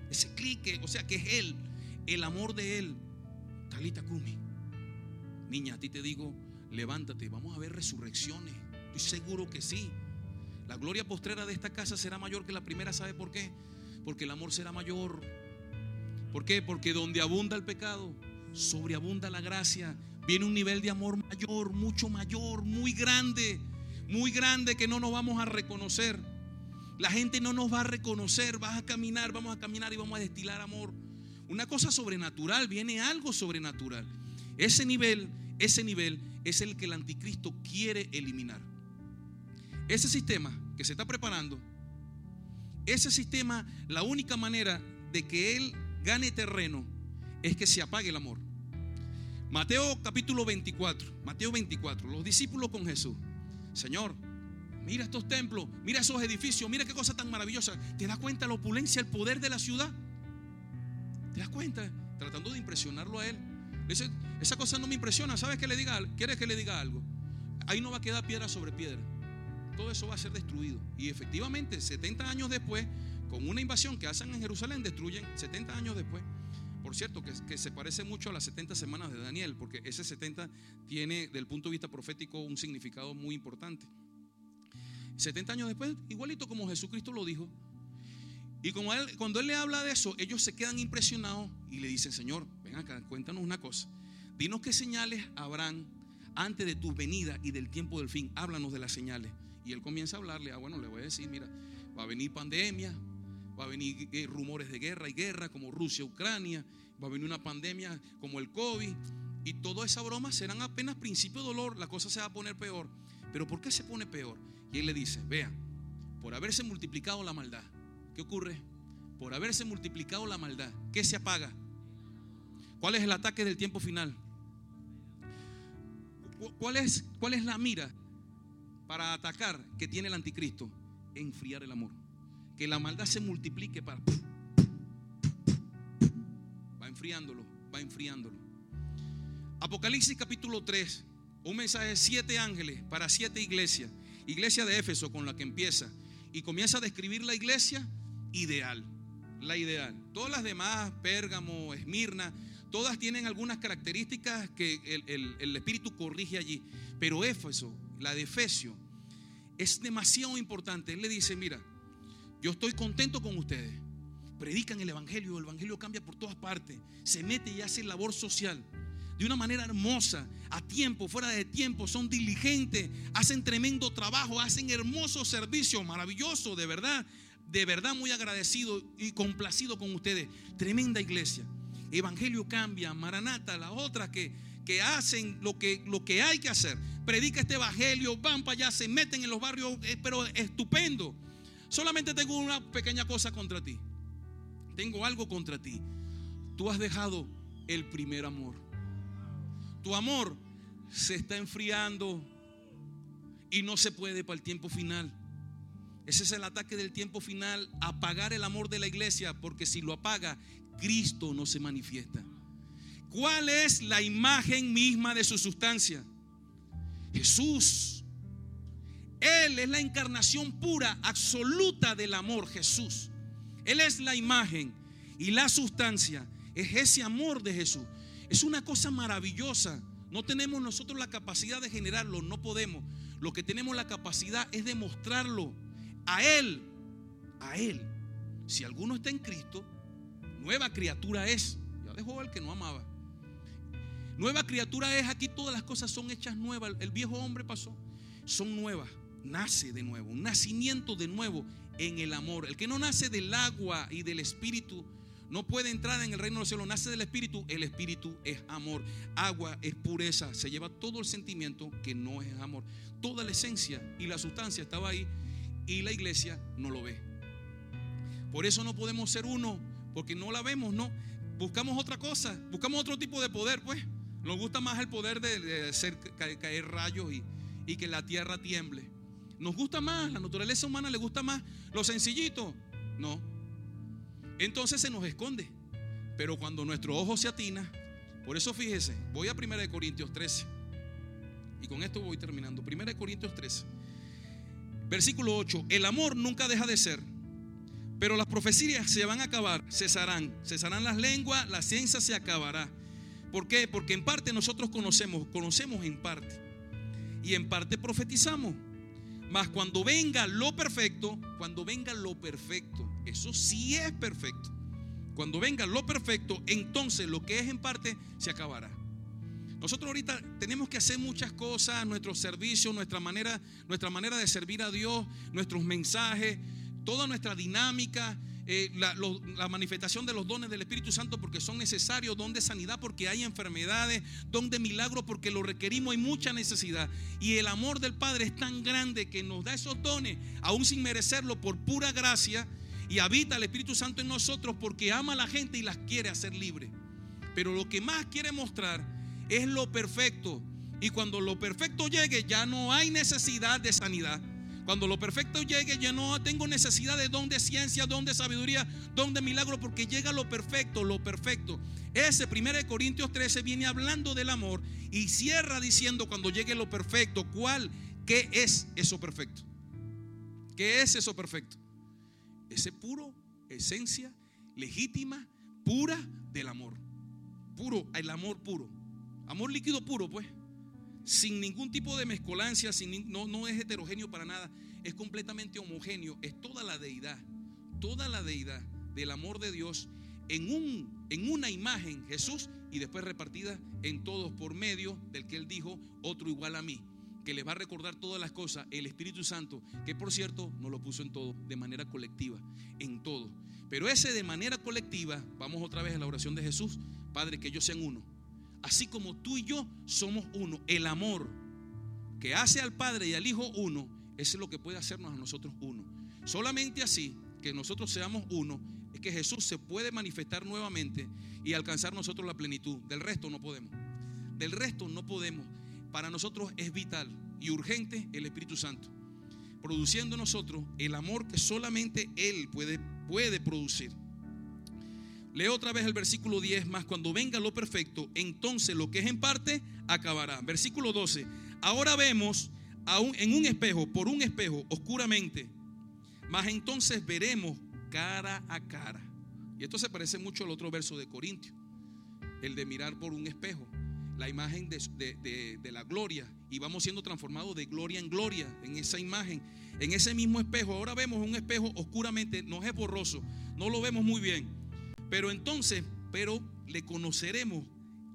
ese clic, o sea que es Él, el amor de Él. Talita Kumi, niña, a ti te digo, levántate, vamos a ver resurrecciones. Estoy seguro que sí. La gloria postrera de esta casa será mayor que la primera. ¿Sabe por qué? Porque el amor será mayor. ¿Por qué? Porque donde abunda el pecado, sobreabunda la gracia. Viene un nivel de amor mayor, mucho mayor, muy grande, muy grande que no nos vamos a reconocer. La gente no nos va a reconocer, vas a caminar, vamos a caminar y vamos a destilar amor. Una cosa sobrenatural, viene algo sobrenatural. Ese nivel, ese nivel es el que el anticristo quiere eliminar. Ese sistema que se está preparando, ese sistema, la única manera de que él gane terreno es que se apague el amor. Mateo capítulo 24, Mateo 24, los discípulos con Jesús. Señor, mira estos templos, mira esos edificios, mira qué cosa tan maravillosa. ¿Te das cuenta la opulencia, el poder de la ciudad? ¿Te das cuenta? Tratando de impresionarlo a él. Dice, esa cosa no me impresiona. ¿Sabes qué le diga? ¿Quieres que le diga algo? Ahí no va a quedar piedra sobre piedra todo eso va a ser destruido. Y efectivamente, 70 años después, con una invasión que hacen en Jerusalén, destruyen 70 años después. Por cierto, que, se parece mucho a las 70 semanas de Daniel, porque ese 70 tiene, del punto de vista profético, un significado muy importante. 70 años después, igualito como Jesucristo lo dijo. Y como cuando él le habla de eso, ellos se quedan impresionados y le dicen, Señor, ven acá, cuéntanos una cosa. Dinos qué señales habrán antes de tu venida y del tiempo del fin. Háblanos de las señales. Y él comienza a hablarle, ah, bueno, le voy a decir, mira, va a venir pandemia, va a venir eh, rumores de guerra y guerra como Rusia, Ucrania, va a venir una pandemia como el COVID. Y toda esa broma serán apenas principio de dolor, la cosa se va a poner peor. Pero ¿por qué se pone peor? Y él le dice, vean, por haberse multiplicado la maldad, ¿qué ocurre? Por haberse multiplicado la maldad, ¿qué se apaga? ¿Cuál es el ataque del tiempo final? ¿Cuál es, cuál es la mira? Para atacar que tiene el anticristo, enfriar el amor. Que la maldad se multiplique para... Va enfriando. enfriándolo. Apocalipsis capítulo 3, un mensaje de siete ángeles para siete iglesias. Iglesia de Éfeso con la que empieza. Y comienza a describir la iglesia ideal. La ideal. Todas las demás, Pérgamo, Esmirna, todas tienen algunas características que el, el Espíritu corrige allí. Pero Éfeso, la de Efesio, es demasiado importante. Él le dice, mira, yo estoy contento con ustedes. Predican el Evangelio, el Evangelio cambia por todas partes. Se mete y hace labor social de una manera hermosa, a tiempo, fuera de tiempo, son diligentes, hacen tremendo trabajo, hacen hermoso servicio, maravilloso, de verdad, de verdad muy agradecido y complacido con ustedes. Tremenda iglesia. Evangelio cambia, Maranata, las otras que, que hacen lo que, lo que hay que hacer. Predica este Evangelio, van para allá, se meten en los barrios, eh, pero estupendo. Solamente tengo una pequeña cosa contra ti. Tengo algo contra ti. Tú has dejado el primer amor. Tu amor se está enfriando y no se puede para el tiempo final. Ese es el ataque del tiempo final, apagar el amor de la iglesia, porque si lo apaga, Cristo no se manifiesta. ¿Cuál es la imagen misma de su sustancia? Jesús. Él es la encarnación pura, absoluta del amor, Jesús. Él es la imagen y la sustancia. Es ese amor de Jesús. Es una cosa maravillosa. No tenemos nosotros la capacidad de generarlo, no podemos. Lo que tenemos la capacidad es de mostrarlo a Él. A Él. Si alguno está en Cristo, nueva criatura es. Ya dejó al que no amaba. Nueva criatura es, aquí todas las cosas son hechas nuevas. El viejo hombre pasó. Son nuevas. Nace de nuevo. Un nacimiento de nuevo en el amor. El que no nace del agua y del espíritu no puede entrar en el reino de los cielos. Nace del espíritu. El espíritu es amor. Agua es pureza. Se lleva todo el sentimiento que no es amor. Toda la esencia y la sustancia estaba ahí y la iglesia no lo ve. Por eso no podemos ser uno, porque no la vemos, no. Buscamos otra cosa, buscamos otro tipo de poder, pues. Nos gusta más el poder de, hacer caer rayos y, y que la tierra tiemble. Nos gusta más, la naturaleza humana le gusta más lo sencillito. No. Entonces se nos esconde. Pero cuando nuestro ojo se atina, por eso fíjese, voy a 1 Corintios 13. Y con esto voy terminando. 1 Corintios 13. Versículo 8. El amor nunca deja de ser. Pero las profecías se van a acabar, cesarán. Cesarán las lenguas, la ciencia se acabará. ¿Por qué? Porque en parte nosotros conocemos, conocemos en parte. Y en parte profetizamos. Mas cuando venga lo perfecto, cuando venga lo perfecto, eso sí es perfecto. Cuando venga lo perfecto, entonces lo que es en parte se acabará. Nosotros ahorita tenemos que hacer muchas cosas, nuestro servicio, nuestra manera, nuestra manera de servir a Dios, nuestros mensajes, toda nuestra dinámica, eh, la, manifestación de los dones del Espíritu Santo porque son necesarios, don de sanidad porque hay enfermedades, don de milagro porque lo requerimos, hay mucha necesidad. Y el amor del Padre es tan grande que nos da esos dones, aún sin merecerlo, por pura gracia. Y habita el Espíritu Santo en nosotros porque ama a la gente y las quiere hacer libre. Pero lo que más quiere mostrar es lo perfecto. Y cuando lo perfecto llegue ya no hay necesidad de sanidad cuando lo perfecto llegue, ya no tengo necesidad de don de ciencia, don de sabiduría, don de milagro, porque llega lo perfecto, lo perfecto. Ese 1 Corintios 13 viene hablando del amor y cierra diciendo cuando llegue lo perfecto, ¿cuál? ¿Qué es eso perfecto? ¿Qué es eso perfecto? Ese puro, esencia legítima, pura del amor. Puro, el amor puro. Amor líquido puro, pues sin ningún tipo de mezcolancia, sin, no, no es heterogéneo para nada, es completamente homogéneo, es toda la deidad, toda la deidad del amor de Dios en, un, en una imagen, Jesús, y después repartida en todos por medio del que Él dijo, otro igual a mí, que les va a recordar todas las cosas, el Espíritu Santo, que por cierto no lo puso en todo, de manera colectiva, en todo. Pero ese de manera colectiva, vamos otra vez a la oración de Jesús, Padre, que ellos sean uno así como tú y yo somos uno. El amor que hace al Padre y al Hijo uno, es lo que puede hacernos a nosotros uno. Solamente así, que nosotros seamos uno, es que Jesús se puede manifestar nuevamente y alcanzar nosotros la plenitud. Del resto no podemos. Del resto no podemos. Para nosotros es vital y urgente el Espíritu Santo, produciendo en nosotros el amor que solamente Él puede, puede producir. Leo otra vez el versículo 10 más. Cuando venga lo perfecto, entonces lo que es en parte acabará. Versículo 12. Ahora vemos en un espejo, por un espejo, oscuramente. Mas entonces veremos cara a cara. Y esto se parece mucho al otro verso de Corintio, el de mirar por un espejo, la imagen de, de, la gloria. Y vamos siendo transformados de gloria en gloria en esa imagen, en ese mismo espejo. Ahora vemos un espejo oscuramente, no es borroso, no lo vemos muy bien. Pero entonces, pero le conoceremos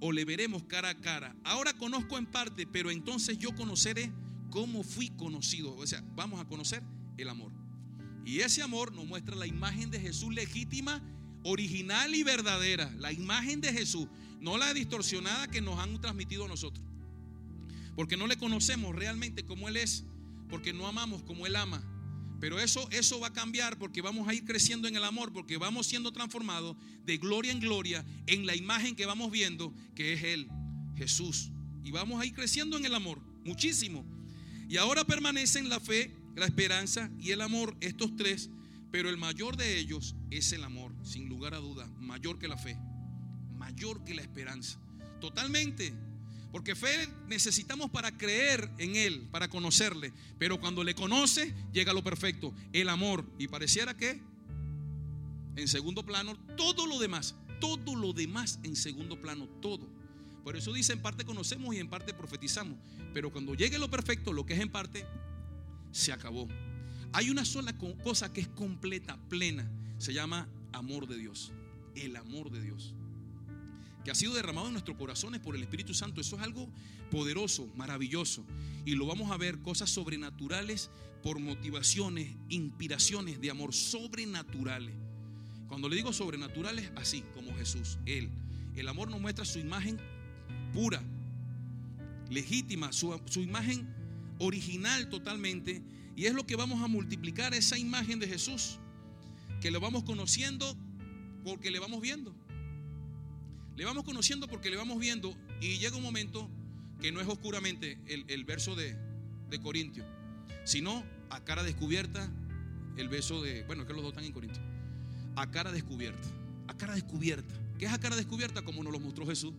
o le veremos cara a cara. Ahora conozco en parte, pero entonces yo conoceré cómo fui conocido. O sea, vamos a conocer el amor. Y ese amor nos muestra la imagen de Jesús legítima, original y verdadera. La imagen de Jesús, no la distorsionada que nos han transmitido a nosotros. Porque no le conocemos realmente como Él es, porque no amamos como Él ama. Pero eso, eso va a cambiar porque vamos a ir creciendo en el amor, porque vamos siendo transformados de gloria en gloria en la imagen que vamos viendo, que es Él, Jesús. Y vamos a ir creciendo en el amor, muchísimo. Y ahora permanecen la fe, la esperanza y el amor, estos tres, pero el mayor de ellos es el amor, sin lugar a duda, mayor que la fe, mayor que la esperanza. Totalmente. Porque fe necesitamos para creer en Él, para conocerle. Pero cuando le conoce, llega lo perfecto, el amor. Y pareciera que, en segundo plano, todo lo demás, todo lo demás en segundo plano, todo. Por eso dice, en parte conocemos y en parte profetizamos. Pero cuando llegue lo perfecto, lo que es en parte, se acabó. Hay una sola cosa que es completa, plena. Se llama amor de Dios. El amor de Dios que ha sido derramado en nuestros corazones por el Espíritu Santo. Eso es algo poderoso, maravilloso. Y lo vamos a ver, cosas sobrenaturales por motivaciones, inspiraciones de amor sobrenaturales. Cuando le digo sobrenaturales, así como Jesús, Él. El amor nos muestra su imagen pura, legítima, su, su imagen original totalmente. Y es lo que vamos a multiplicar, esa imagen de Jesús, que lo vamos conociendo porque le vamos viendo. Le vamos conociendo porque le vamos viendo y llega un momento que no es oscuramente el, verso de, de Corintio, sino a cara descubierta el verso de, bueno, que los dos están en Corintio, a cara descubierta, a cara descubierta. ¿Qué es a cara descubierta? Como nos lo mostró Jesús.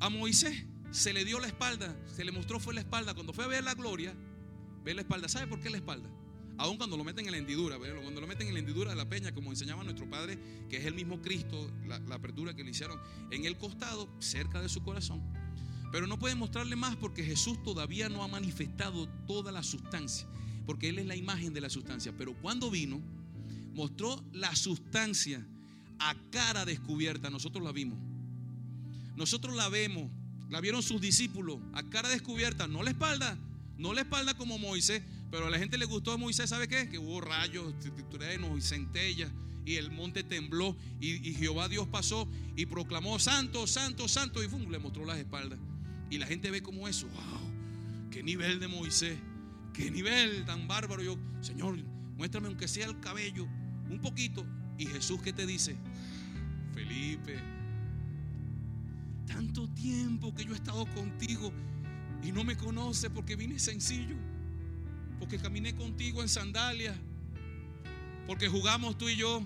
A Moisés se le dio la espalda, se le mostró fue la espalda. Cuando fue a ver la gloria, ve la espalda. ¿Sabe por qué la espalda? Aún cuando lo meten en la hendidura, cuando lo meten en la hendidura de la peña, como enseñaba nuestro Padre, que es el mismo Cristo, la, apertura que le hicieron en el costado, cerca de su corazón. Pero no pueden mostrarle más porque Jesús todavía no ha manifestado toda la sustancia, porque Él es la imagen de la sustancia. Pero cuando vino, mostró la sustancia a cara descubierta. Nosotros la vimos. Nosotros la vemos. La vieron sus discípulos a cara descubierta, no la espalda, no la espalda como Moisés, pero a la gente le gustó a Moisés, ¿sabe qué? Que hubo rayos, truenos y centellas y el monte tembló y, Jehová Dios pasó y proclamó santo, santo, santo y le mostró las espaldas. Y la gente ve como eso, wow, qué nivel de Moisés, qué nivel tan bárbaro. Yo, Señor, muéstrame aunque sea el cabello, un poquito. Y Jesús, ¿qué te dice? Felipe, tanto tiempo que yo he estado contigo y no me conoce porque vine sencillo porque caminé contigo en sandalias, porque jugamos tú y yo.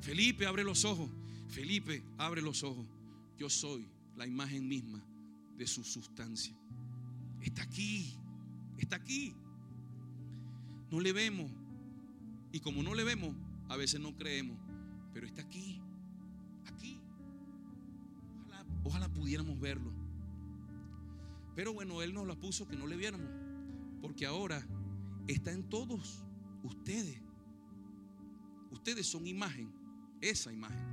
Felipe, abre los ojos. Felipe, abre los ojos. Yo soy la imagen misma de su sustancia. Está aquí, está aquí. No le vemos. Y como no le vemos, a veces no creemos. Pero está aquí, aquí. Ojalá, ojalá pudiéramos verlo. Pero bueno, Él nos lo puso que no le viéramos. Porque ahora está en todos ustedes. Ustedes son imagen, esa imagen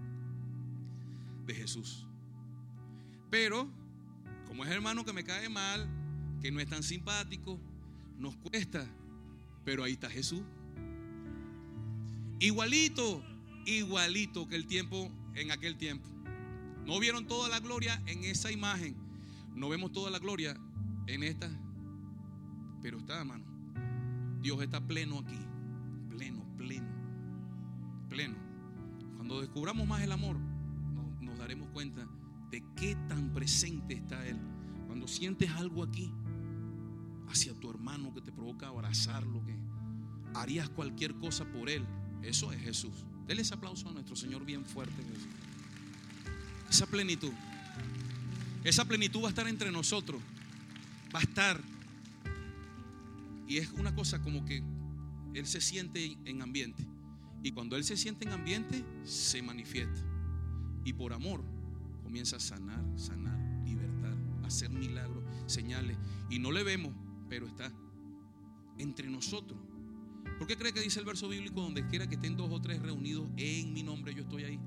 de Jesús. Pero, como es hermano que me cae mal, que no es tan simpático, nos cuesta, pero ahí está Jesús. Igualito, igualito que el tiempo en aquel tiempo. No vieron toda la gloria en esa imagen. No vemos toda la gloria en esta pero está, hermano. Dios está pleno aquí. Pleno, pleno. Pleno. Cuando descubramos más el amor, nos, daremos cuenta de qué tan presente está Él. Cuando sientes algo aquí hacia tu hermano que te provoca abrazarlo, que harías cualquier cosa por Él, eso es Jesús. Denle ese aplauso a nuestro Señor bien fuerte. Esa plenitud. Esa plenitud va a estar entre nosotros. Va a estar. Y es una cosa como que Él se siente en ambiente. Y cuando Él se siente en ambiente, se manifiesta. Y por amor comienza a sanar, sanar, libertar, hacer milagros, señales. Y no le vemos, pero está entre nosotros. ¿Por qué cree que dice el verso bíblico donde quiera que estén dos o tres reunidos en mi nombre, yo estoy ahí?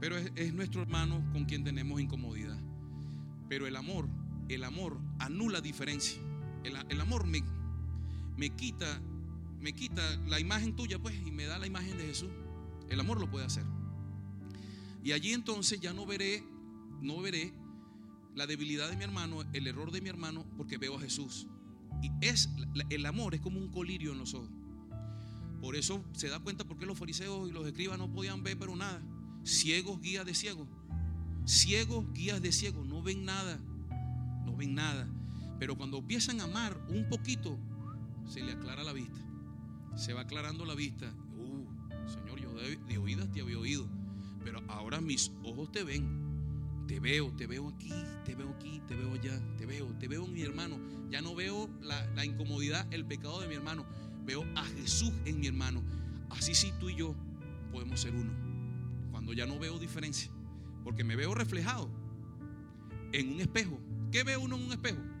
Pero es, nuestro hermano con quien tenemos incomodidad. Pero el amor, el amor anula diferencia. El, amor me, me quita, me quita la imagen tuya, pues, y me da la imagen de Jesús. El amor lo puede hacer. Y allí entonces ya no veré, no veré la debilidad de mi hermano, el error de mi hermano, porque veo a Jesús. Y es el amor es como un colirio en los ojos. Por eso se da cuenta por qué los fariseos y los escribas no podían ver, pero nada. Ciegos, guías de ciegos. Ciegos, guías de ciegos. No ven nada. No ven nada. Pero cuando empiezan a amar un poquito, se le aclara la vista. Se va aclarando la vista. Uh, Señor, yo de, oídas te había oído. Pero ahora mis ojos te ven. Te veo, te veo aquí, te veo aquí, te veo allá, te veo, te veo en mi hermano. Ya no veo la, incomodidad, el pecado de mi hermano. Veo a Jesús en mi hermano. Así sí tú y yo podemos ser uno. Cuando ya no veo diferencia. Porque me veo reflejado en un espejo. ¿Qué ve uno en un espejo?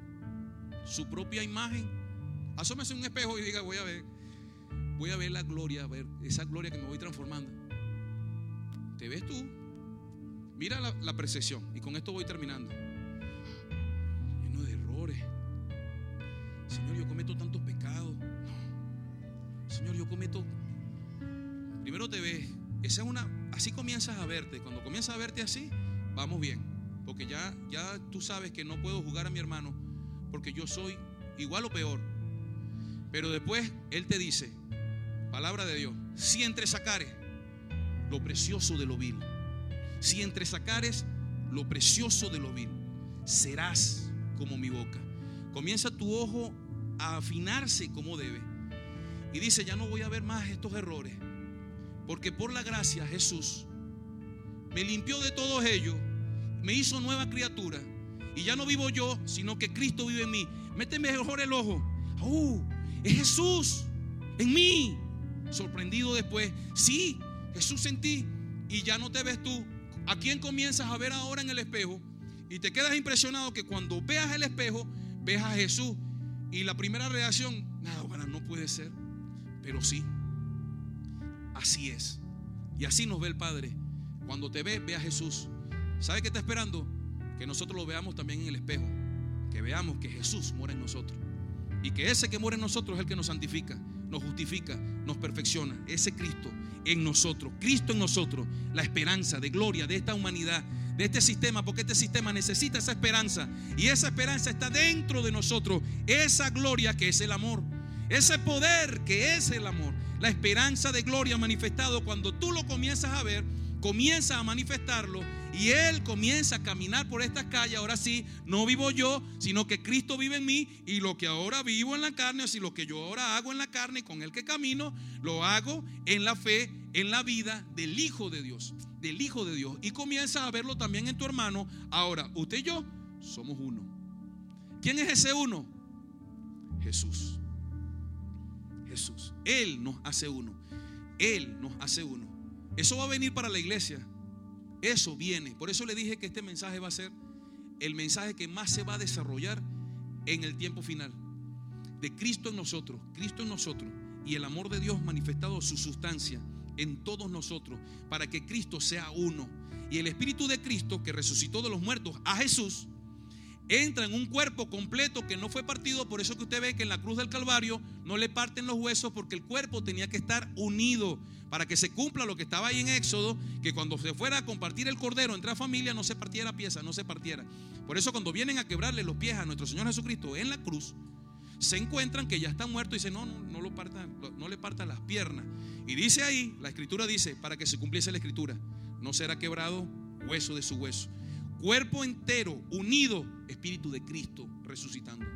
Su propia imagen. Asómese un espejo y diga, voy a ver, voy a ver la gloria, a ver esa gloria que me voy transformando. ¿Te ves tú? Mira la, la percepción, y con esto voy terminando. Lleno de errores. Señor, yo cometo tantos pecados. Señor, yo cometo. Primero te ves. Esa es una. Así comienzas a verte. Cuando comienzas a verte así, vamos bien. Porque ya, ya tú sabes que no puedo jugar a mi hermano. Porque yo soy igual o peor. Pero después Él te dice, palabra de Dios, si entre sacares lo precioso de lo vil si entre sacares lo precioso de lo vil, serás como mi boca. Comienza tu ojo a afinarse como debe. Y dice, ya no voy a ver más estos errores. Porque por la gracia Jesús me limpió de todos ellos, me hizo nueva criatura. Y ya no vivo yo, sino que Cristo vive en mí. Méteme mejor el ojo. ¡Uh! Es Jesús en mí. Sorprendido después. Sí, Jesús en ti. Y ya no te ves tú, ¿A quién comienzas a ver ahora en el espejo? Y te quedas impresionado que cuando veas el espejo, ves a Jesús. Y la primera reacción, nada, no puede ser. Pero sí, así es. Y así nos ve el Padre. Cuando te ve, ve a Jesús. ¿Sabe qué está esperando? Que nosotros lo veamos también en el espejo. Que veamos que Jesús mora en nosotros. Y que ese que mora en nosotros es el que nos santifica, nos justifica, nos perfecciona. Ese Cristo en nosotros, Cristo en nosotros, la esperanza de gloria de esta humanidad, de este sistema, porque este sistema necesita esa esperanza y esa esperanza está dentro de nosotros, esa gloria que es el amor, ese poder que es el amor, la esperanza de gloria manifestado cuando tú lo comienzas a ver, comienza a manifestarlo y Él comienza a caminar por estas calles. Ahora sí, no vivo yo, sino que Cristo vive en mí. Y lo que ahora vivo en la carne, así lo que yo ahora hago en la carne y con el que camino, lo hago en la fe, en la vida del Hijo de Dios. Del Hijo de Dios. Y comienza a verlo también en tu hermano. Ahora, usted y yo somos uno. ¿Quién es ese uno? Jesús. Jesús. Él nos hace uno. Él nos hace uno. Eso va a venir para la iglesia. Eso viene. Por eso le dije que este mensaje va a ser el mensaje que más se va a desarrollar en el tiempo final. De Cristo en nosotros, Cristo en nosotros y el amor de Dios manifestado su sustancia en todos nosotros para que Cristo sea uno. Y el Espíritu de Cristo que resucitó de los muertos a Jesús entra en un cuerpo completo que no fue partido. Por eso que usted ve que en la cruz del Calvario no le parten los huesos porque el cuerpo tenía que estar unido para que se cumpla lo que estaba ahí en Éxodo, que cuando se fuera a compartir el cordero entre la familia no se partiera pieza, no se partiera. Por eso cuando vienen a quebrarle los pies a nuestro Señor Jesucristo en la cruz, se encuentran que ya está muerto y dice, no, no, no, lo no le partan las piernas. Y dice ahí, la escritura dice, para que se cumpliese la escritura, no será quebrado hueso de su hueso. Cuerpo entero, unido, Espíritu de Cristo resucitando.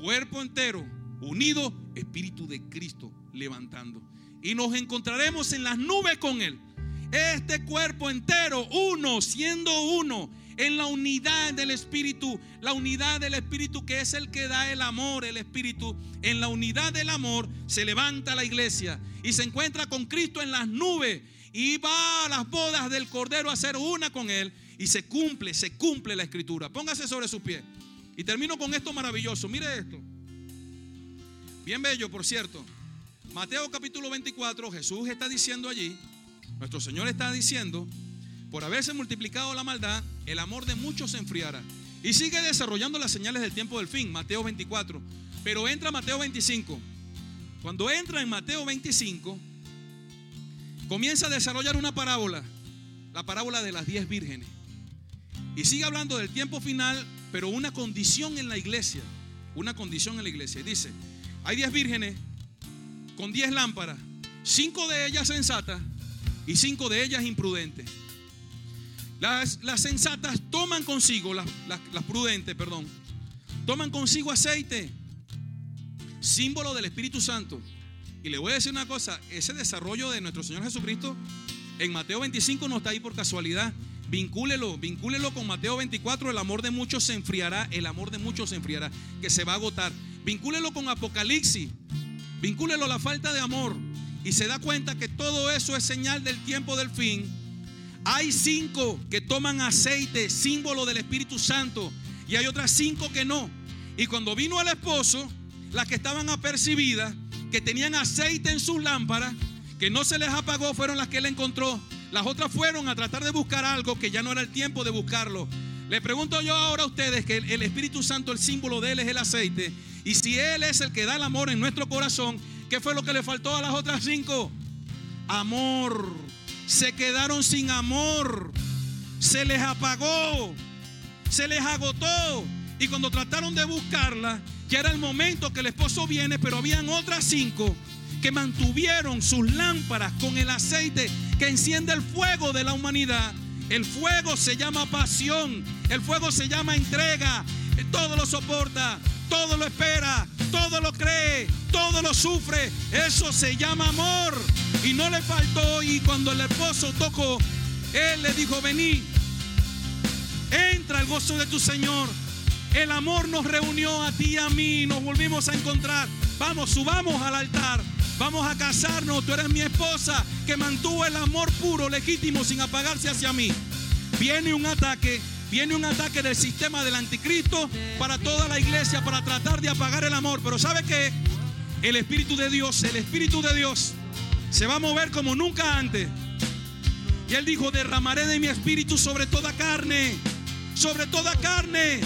Cuerpo entero, unido, Espíritu de Cristo levantando. Y nos encontraremos en las nubes con Él. Este cuerpo entero, uno, siendo uno, en la unidad del Espíritu, la unidad del Espíritu que es el que da el amor, el Espíritu, en la unidad del amor se levanta la iglesia y se encuentra con Cristo en las nubes y va a las bodas del Cordero a ser una con Él y se cumple, se cumple la escritura. Póngase sobre sus pies. Y termino con esto maravilloso. Mire esto. Bien bello, por cierto. Mateo capítulo 24, Jesús está diciendo allí, nuestro Señor está diciendo, por haberse multiplicado la maldad, el amor de muchos se enfriará. Y sigue desarrollando las señales del tiempo del fin, Mateo 24. Pero entra Mateo 25. Cuando entra en Mateo 25, comienza a desarrollar una parábola, la parábola de las diez vírgenes. Y sigue hablando del tiempo final, pero una condición en la iglesia, una condición en la iglesia. dice, hay diez vírgenes con diez lámparas, cinco de ellas sensatas y cinco de ellas imprudentes. Las, sensatas toman consigo, las, las prudentes, perdón, toman consigo aceite, símbolo del Espíritu Santo. Y le voy a decir una cosa, ese desarrollo de nuestro Señor Jesucristo en Mateo 25 no está ahí por casualidad. Vincúlelo, vincúlelo con Mateo 24, el amor de muchos se enfriará, el amor de muchos se enfriará, que se va a agotar. Vincúlelo con Apocalipsis, vincúlelo a la falta de amor y se da cuenta que todo eso es señal del tiempo del fin hay cinco que toman aceite, símbolo del Espíritu Santo, y hay otras cinco que no. Y cuando vino el esposo, las que estaban apercibidas, que tenían aceite en sus lámparas, que no se les apagó, fueron las que él encontró. Las otras fueron a tratar de buscar algo que ya no era el tiempo de buscarlo. Le pregunto yo ahora a ustedes que el Espíritu Santo, el símbolo de él es el aceite. Y si él es el que da el amor en nuestro corazón, ¿qué fue lo que le faltó a las otras cinco? Amor se quedaron sin amor, se les apagó, se les agotó. Y cuando trataron de buscarla, ya era el momento que el esposo viene, pero habían otras cinco que mantuvieron sus lámparas con el aceite que enciende el fuego de la humanidad. El fuego se llama pasión, el fuego se llama entrega, todo lo soporta, todo lo espera, todo lo cree, todo lo sufre. Eso se llama amor. Y no le faltó. Y cuando el esposo tocó, él le dijo, vení, entra el gozo de tu Señor. El amor nos reunió a ti y a mí. Nos volvimos a encontrar. Vamos, subamos al altar. Vamos a casarnos. Tú eres mi esposa que mantuvo el amor puro, legítimo, sin apagarse hacia mí. Viene un ataque Viene un ataque del sistema del anticristo para toda la iglesia para tratar de apagar el amor. Pero ¿sabe qué? El Espíritu de Dios, el Espíritu de Dios se va a mover como nunca antes. Y él dijo, derramaré de mi espíritu sobre toda carne, sobre toda carne.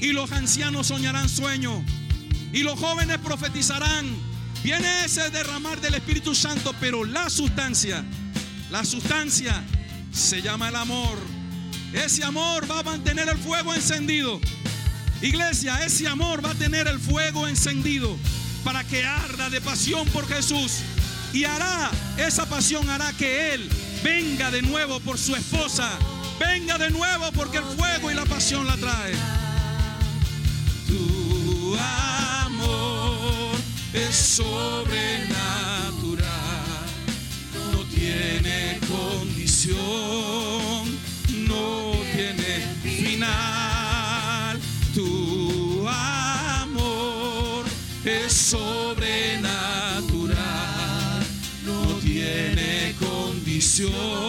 Y los ancianos soñarán sueños. Y los jóvenes profetizarán. Viene ese derramar del Espíritu Santo, pero la sustancia, la sustancia se llama el amor. Ese amor va a mantener el fuego encendido. Iglesia, ese amor va a tener el fuego encendido para que arda de pasión por Jesús. Y hará, esa pasión hará que Él venga de nuevo por su esposa. Venga de nuevo porque el fuego y la pasión la trae. Es sobrenatural, no tiene condición no tiene final. Tu amor es sobrenatural, no tiene condición,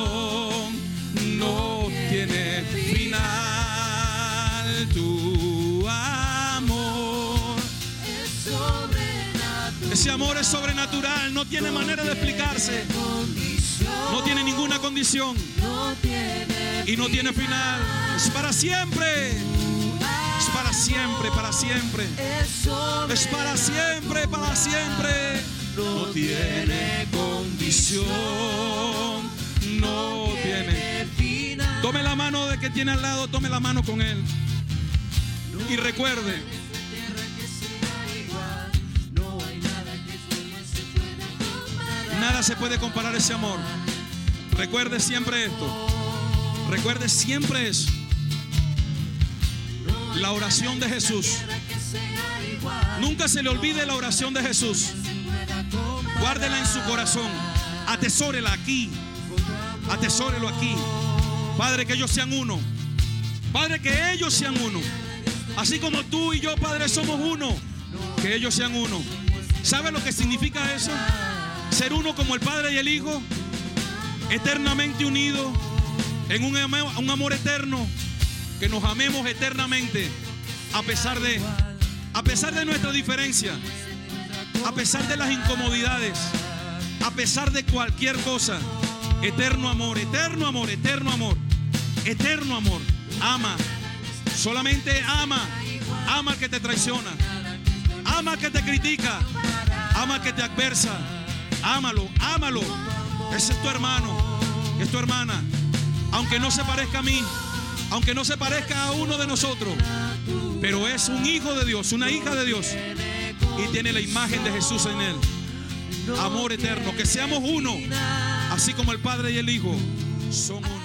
Ese amor es sobrenatural, no tiene manera de explicarse. No tiene ninguna condición. Y no tiene final. Es para siempre. Es para siempre, para siempre. Es para siempre, para siempre. No tiene condición. No tiene. Tome la mano de que tiene al lado, tome la mano con él. Y recuerde. Nada se puede comparar ese amor. Recuerde siempre esto. Recuerde siempre eso. La oración de Jesús. Nunca se le olvide la oración de Jesús. Guárdela en su corazón. Atesórela aquí. Atesórelo aquí. Padre, que ellos sean uno. Padre, que ellos sean uno. Así como tú y yo, Padre, somos uno. Que ellos sean uno. ¿Sabe lo que significa eso? Ser uno como el Padre y el Hijo. Eternamente unidos. En un amor, eterno. Que nos amemos eternamente. A pesar de, a pesar de nuestra diferencia. A pesar de las incomodidades. A pesar de cualquier cosa. Eterno amor, eterno amor, eterno amor. Eterno amor. Ama. Solamente ama. Ama al que te traiciona. Ama al que te critica. Ama al que te adversa. Ámalo, ámalo. Ese es tu hermano. Es tu hermana. Aunque no se parezca a mí. Aunque no se parezca a uno de nosotros. Pero es un hijo de Dios, una hija de Dios. Y tiene la imagen de Jesús en él. Amor eterno. Que seamos uno. Así como el Padre y el Hijo son uno.